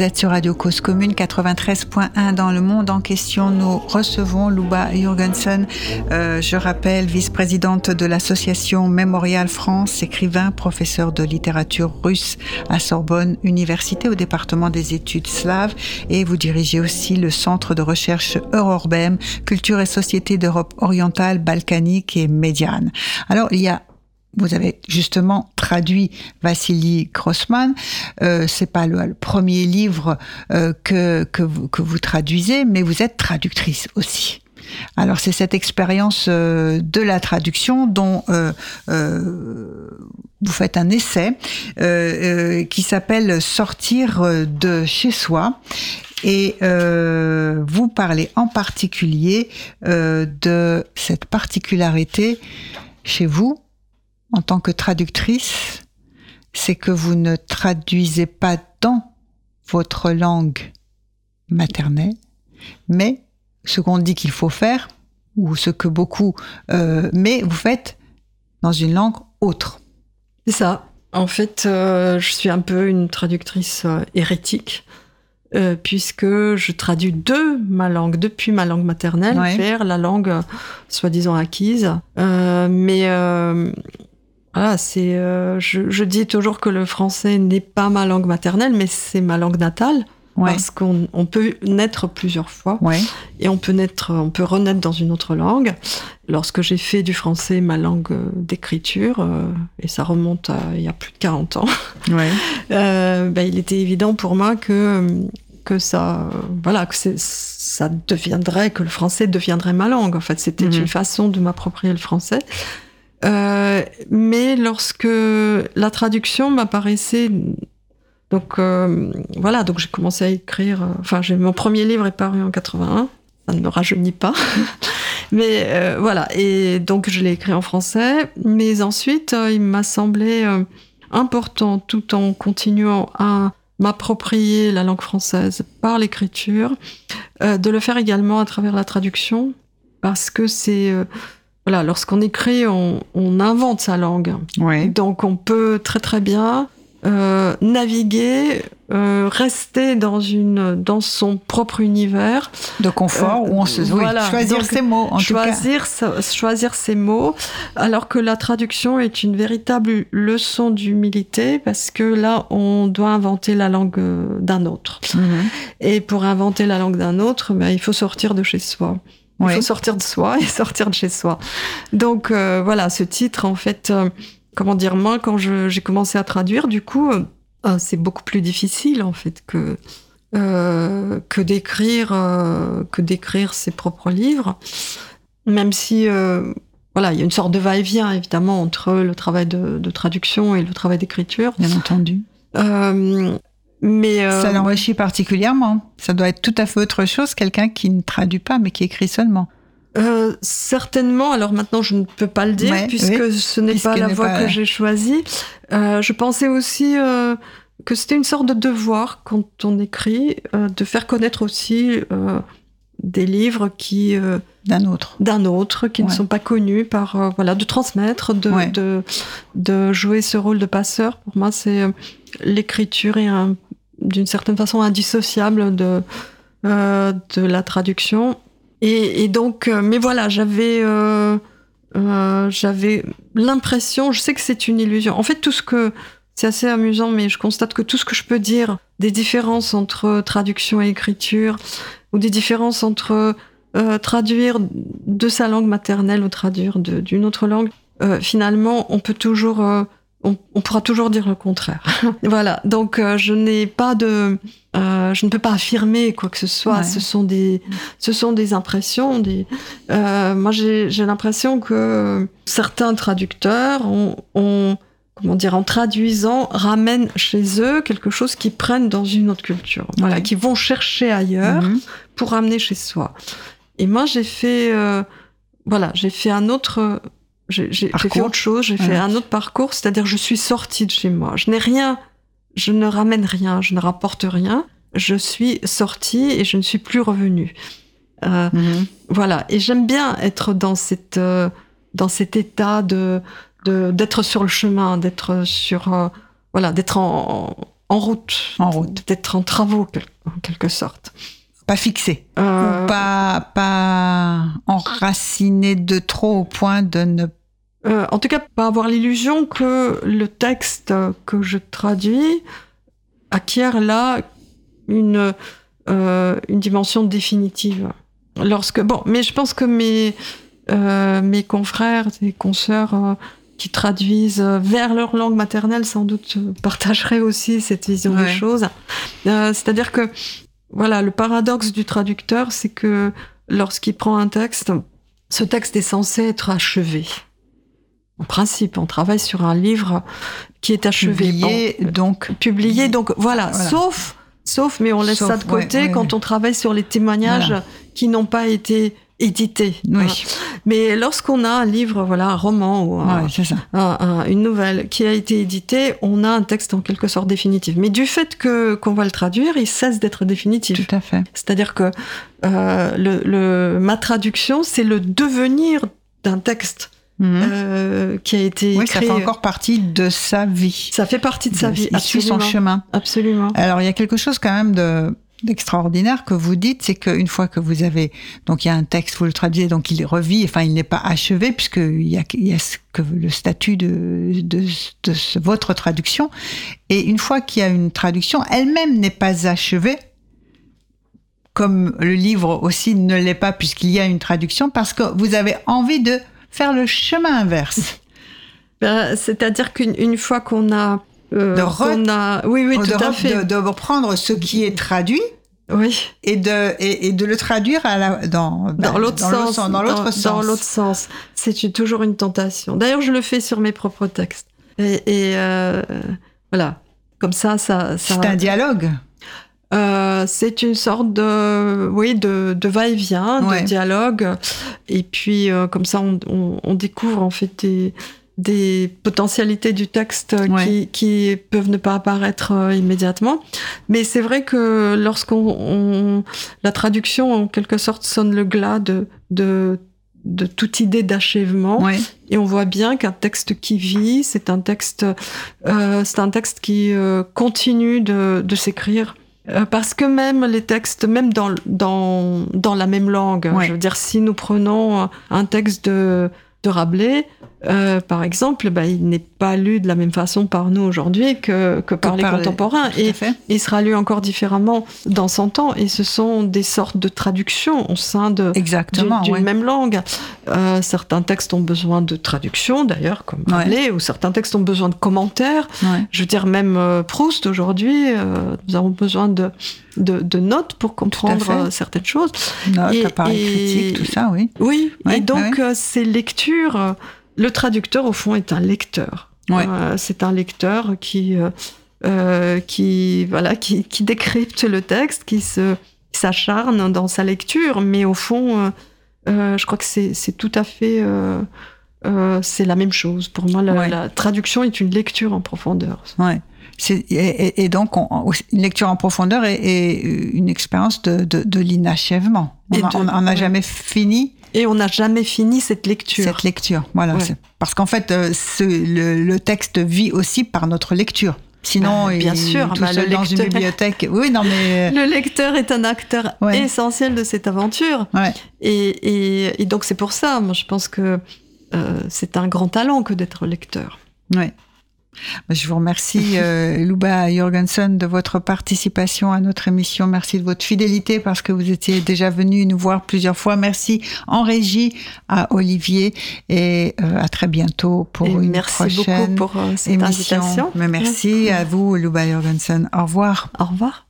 Vous êtes sur Radio Cause Commune 93.1 dans le monde en question. Nous recevons Luba Jurgensen, euh, je rappelle, vice-présidente de l'association Mémorial France, écrivain, professeur de littérature russe à Sorbonne Université au département des études slaves et vous dirigez aussi le centre de recherche Eurorbem, culture et société d'Europe orientale, balkanique et médiane. Alors, il y a vous avez justement traduit Vassili Grossman. Euh, c'est pas le, premier livre euh, que, que vous, que, vous, traduisez, mais vous êtes traductrice aussi. Alors c'est cette expérience euh, de la traduction dont euh, euh, vous faites un essai qui s'appelle Sortir de chez soi. Et vous parlez en particulier de cette particularité chez vous en tant que traductrice, c'est que vous ne traduisez pas dans votre langue maternelle, mais ce qu'on dit qu'il faut faire, ou ce que beaucoup, mais vous faites dans une langue autre. C'est ça. En fait, je suis un peu une traductrice hérétique. puisque je traduis de ma langue, depuis ma langue maternelle, vers la langue soi-disant acquise. mais voilà, c'est, euh, je, dis toujours que le français n'est pas ma langue maternelle, mais c'est ma langue natale. Parce qu'on on peut naître plusieurs fois et on peut naître, on peut renaître dans une autre langue. Lorsque j'ai fait du français ma langue euh, d'écriture, euh, et ça remonte à il y a plus de 40 ans, ben, il était évident pour moi que que ça, voilà, que ça deviendrait, que le français deviendrait ma langue. En fait, c'était mhm. une façon de m'approprier le français. Euh, mais lorsque la traduction m'apparaissait, donc euh, voilà, donc j'ai commencé à écrire. Euh, enfin, mon premier livre est paru en 81. Ça ne me rajeunit pas, mais voilà. Et donc je l'ai écrit en français. Mais ensuite, il m'a semblé important, tout en continuant à m'approprier la langue française par l'écriture, de le faire également à travers la traduction, parce que c'est voilà, lorsqu'on écrit, on, invente sa langue. Donc on peut très très bien euh, naviguer, euh, rester dans une dans son propre univers de confort où on se voilà. choisir ses mots en choisir tout cas. choisir ses mots alors que la traduction est une véritable leçon d'humilité parce que là on doit inventer la langue d'un autre mhm. et pour inventer la langue d'un autre ben, il faut sortir de chez soi il faut sortir de soi et sortir de chez soi. Donc euh, voilà, ce titre, en fait, euh, comment dire, moi, quand j'ai commencé à traduire, du coup, euh, c'est beaucoup plus difficile, en fait, que, que d'écrire que d'écrire ses propres livres. Même si, voilà, il y a une sorte de va-et-vient, évidemment, entre le travail de, de traduction et le travail d'écriture. Bien entendu. Mais euh, Ça l'enrichit particulièrement. Ça doit être tout à fait autre chose, quelqu'un qui ne traduit pas, mais qui écrit seulement. Euh, certainement. Alors maintenant, je ne peux pas le dire puisque ce n'est pas la voie que j'ai choisie. Euh, je pensais aussi euh, que c'était une sorte de devoir quand on écrit euh, de faire connaître aussi des livres qui d'un autre, d'un autre qui ne sont pas connus par voilà de transmettre, de, de de jouer ce rôle de passeur. Pour moi, c'est l'écriture et un d'une certaine façon indissociable de, euh, de la traduction. Et, donc, euh, mais voilà, j'avais euh, j'avais l'impression, je sais que c'est une illusion. En fait, tout ce que c'est assez amusant, mais je constate que tout ce que je peux dire des différences entre traduction et écriture, ou des différences entre traduire de sa langue maternelle ou traduire d'une autre langue, finalement, on peut toujours on, pourra toujours dire le contraire. voilà. Donc euh, je n'ai pas de, euh, je ne peux pas affirmer quoi que ce soit. Ce sont des, ce sont des impressions. Des, euh, moi j'ai l'impression que certains traducteurs ont, comment dire, en traduisant, ramènent chez eux quelque chose qu'ils prennent dans une autre culture. Voilà, qui vont chercher ailleurs mhm. pour ramener chez soi. Et moi j'ai fait, voilà, j'ai fait un autre j'ai fait autre chose, j'ai fait un autre parcours, c'est-à-dire je suis sortie de chez moi. Je n'ai rien, je ne ramène rien, je ne rapporte rien. Je suis sortie et je ne suis plus revenue. Euh, mhm. Voilà. Et j'aime bien être dans cette euh, dans cet état de d'être sur le chemin, d'être sur euh, voilà, d'être en, en route, en route, d'être en travaux en quelque sorte pas fixé, ou pas, pas enraciné de trop au point de ne euh, en tout cas, pas avoir l'illusion que le texte que je traduis acquiert là une, euh, une dimension définitive. Lorsque, bon, mais je pense que mes, euh, mes confrères et consoeurs euh, qui traduisent vers leur langue maternelle sans doute partageraient aussi cette vision des choses. Euh, c'est-à-dire que, voilà, le paradoxe du traducteur, c'est que lorsqu'il prend un texte, ce texte est censé être achevé en principe, on travaille sur un livre qui est achevé. Publié, donc. Publié, donc voilà. Sauf, sauf, mais on laisse ça de côté quand on travaille sur les témoignages qui n'ont pas été édité. Oui. Mais lorsqu'on a un livre, voilà, un roman ou une nouvelle qui a été édité, on a un texte en quelque sorte définitif. Mais du fait que qu'on va le traduire, il cesse d'être définitif. Tout à fait. C'est-à-dire que euh, le, ma traduction, c'est le devenir d'un texte. Mhm. Euh, qui a été oui, ça fait encore partie de sa vie. Ça fait partie de sa vie. Il suit son chemin. Absolument. Alors il y a quelque chose quand même de d'extraordinaire que vous dites, c'est qu'une fois que vous avez, donc il y a un texte, vous le traduisez, donc il revit, enfin il n'est pas achevé puisqu'il y a, il y a que le statut de, de, de votre traduction. Et une fois qu'il y a une traduction, elle-même n'est pas achevée, comme le livre aussi ne l'est pas puisqu'il y a une traduction, parce que vous avez envie de faire le chemin inverse. Ben, c'est-à-dire qu'une fois qu'on a euh, de, a... oui, oui, tout à fait. De, reprendre ce qui est traduit. Oui. Et de, et, de le traduire à la, dans, dans l'autre sens. Dans l'autre sens. Dans l'autre sens. C'est toujours une tentation. D'ailleurs, je le fais sur mes propres textes. Et, euh, voilà. Comme ça, ça. ça... C'est un dialogue. Euh, c'est une sorte de, oui, de, de va-et-vient, de dialogue. Et puis, comme ça, on, on, on, découvre en fait des, des potentialités du texte qui, qui, peuvent ne pas apparaître euh, immédiatement. Mais c'est vrai que lorsqu'on la traduction en quelque sorte sonne le glas de, de, de toute idée d'achèvement, et on voit bien qu'un texte qui vit, c'est un texte, euh, c'est un texte qui euh, continue de, de s'écrire. Euh, parce que même les textes, même dans, dans, dans la même langue, je veux dire, si nous prenons un texte de, de Rabelais, euh, par exemple, bah, il n'est pas lu de la même façon par nous aujourd'hui que, que, par les contemporains. Et il sera lu encore différemment dans son temps. Et ce sont des sortes de traductions au sein de d'une même langue. Euh, certains textes ont besoin de traduction, d'ailleurs, comme Rabelais, ou certains textes ont besoin de commentaires. Je veux dire, même euh, Proust aujourd'hui, nous avons besoin de, de, notes pour comprendre certaines choses. Notes, et, critique, tout ça, oui. Oui, et donc ces lectures le traducteur, au fond, est un lecteur. Euh, c'est un lecteur qui, euh, euh, qui, voilà, qui, décrypte le texte, qui se s'acharne dans sa lecture, mais au fond, je crois que c'est tout à fait, c'est la même chose. Pour moi, la, traduction est une lecture en profondeur. Ouais. Et, et, donc, une lecture en profondeur et, une expérience de, de, l'inachèvement. On n'a jamais fini et on n'a jamais fini cette lecture. Cette lecture, voilà. Parce qu'en fait, euh, le, texte vit aussi par notre lecture. Sinon, bah, bien sûr, tout bah, seul dans une bibliothèque. Oui, non mais le lecteur est un acteur essentiel de cette aventure. Et, donc c'est pour ça, moi je pense que euh, c'est un grand talent que d'être lecteur. Ouais. Je vous remercie, euh, Luba Jorgensen, de votre participation à notre émission. Merci de votre fidélité parce que vous étiez déjà venu nous voir plusieurs fois. Merci en régie à Olivier et euh, à très bientôt pour une merci prochaine beaucoup pour euh, cette émission. Invitation. Mais merci à vous, Luba Jorgensen. Au revoir. Au revoir.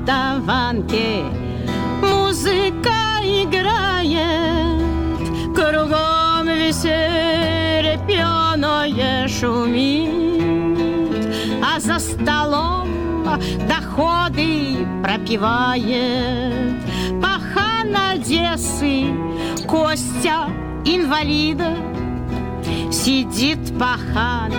Молдаванке Музыка играет Кругом веселье пьяное шумит А за столом доходы пропивает. Пахан Одессы Костя инвалида Сидит пахан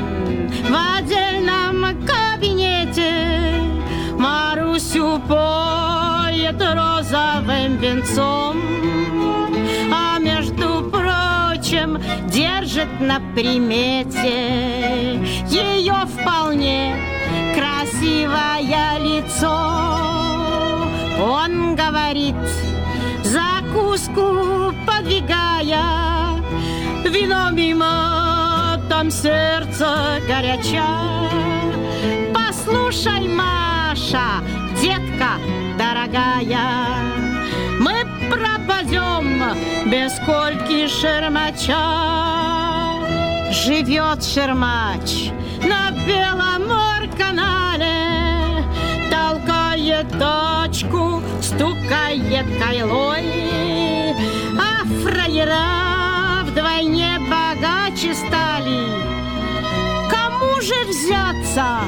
в отдельном кабинете Марусю поет розовым венцом, А между прочим держит на примете Ее вполне красивое лицо. Он говорит, закуску подвигая, Вино мимо, там сердце горяча. Послушай, мать, наша детка дорогая. Мы пропадем без кольки шермача. Живет шермач на Беломор-канале, Толкает точку, стукает кайлой. А фраера вдвойне богаче стали же взяться?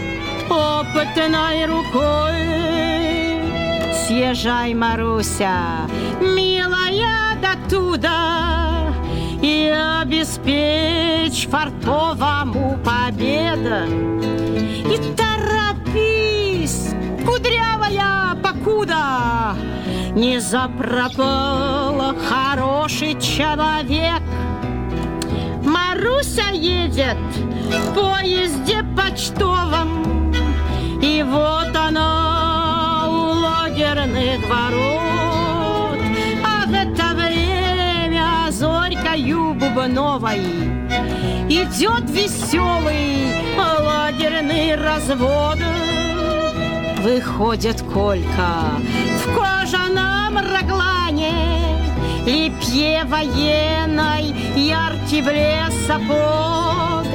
Опытной рукой? Съезжай, Маруся, милая, до туда И обеспечь фартовому победа. И торопись, кудрявая, покуда Не запропал хороший человек Маруся едет в поезде почтовом. И вот она у лагерных ворот. А в это время зорькою бубновой Идет веселый лагерный развод. Выходит Колька в кожаном роглане Липье военной яркий блеск сапог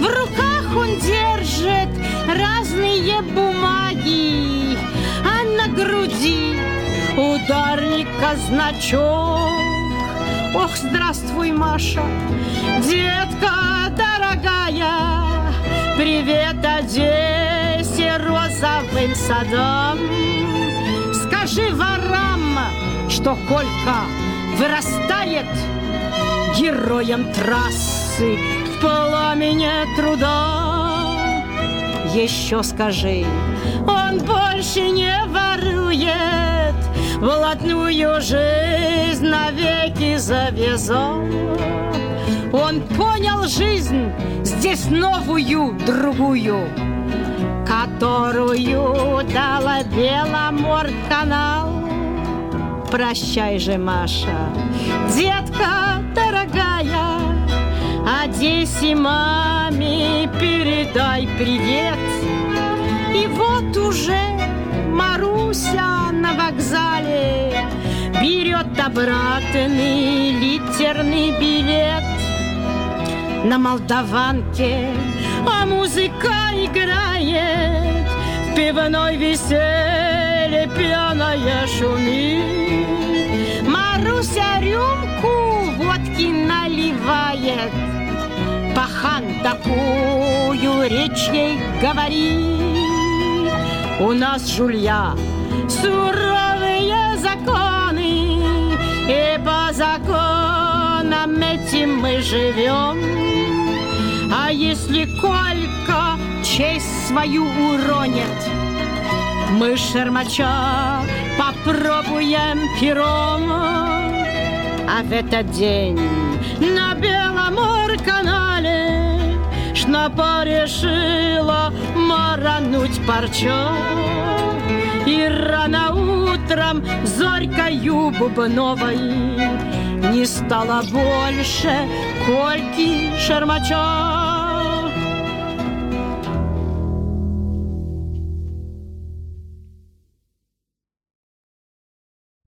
В руках он держит разные бумаги А на груди ударника значок Ох, здравствуй, Маша, детка дорогая. Привет Одессе розовым садом Скажи ворам, что Колька вырастает Героем трассы в пламени труда. Еще скажи, он больше не ворует Блатную жизнь навеки завязал Он понял жизнь здесь новую, другую Которую дала Беломор-канал Прощай же, Маша, детка дорогая Одессе маме передай привет. И вот уже Маруся на вокзале Берет обратный литерный билет. На молдаванке, а музыка играет В пивной веселье пьяная шумит Маруся рюмку водки наливает. Пахан такую речь ей говорит. У нас, жулья, суровые законы И по законам этим мы живем. А если Колька честь свою уронит Мы шермача попробуем пером А в этот день на Беломор-канале Шнапа решила марануть парча. И рано утром зорькою бубновой Не стало больше Кольки Шермача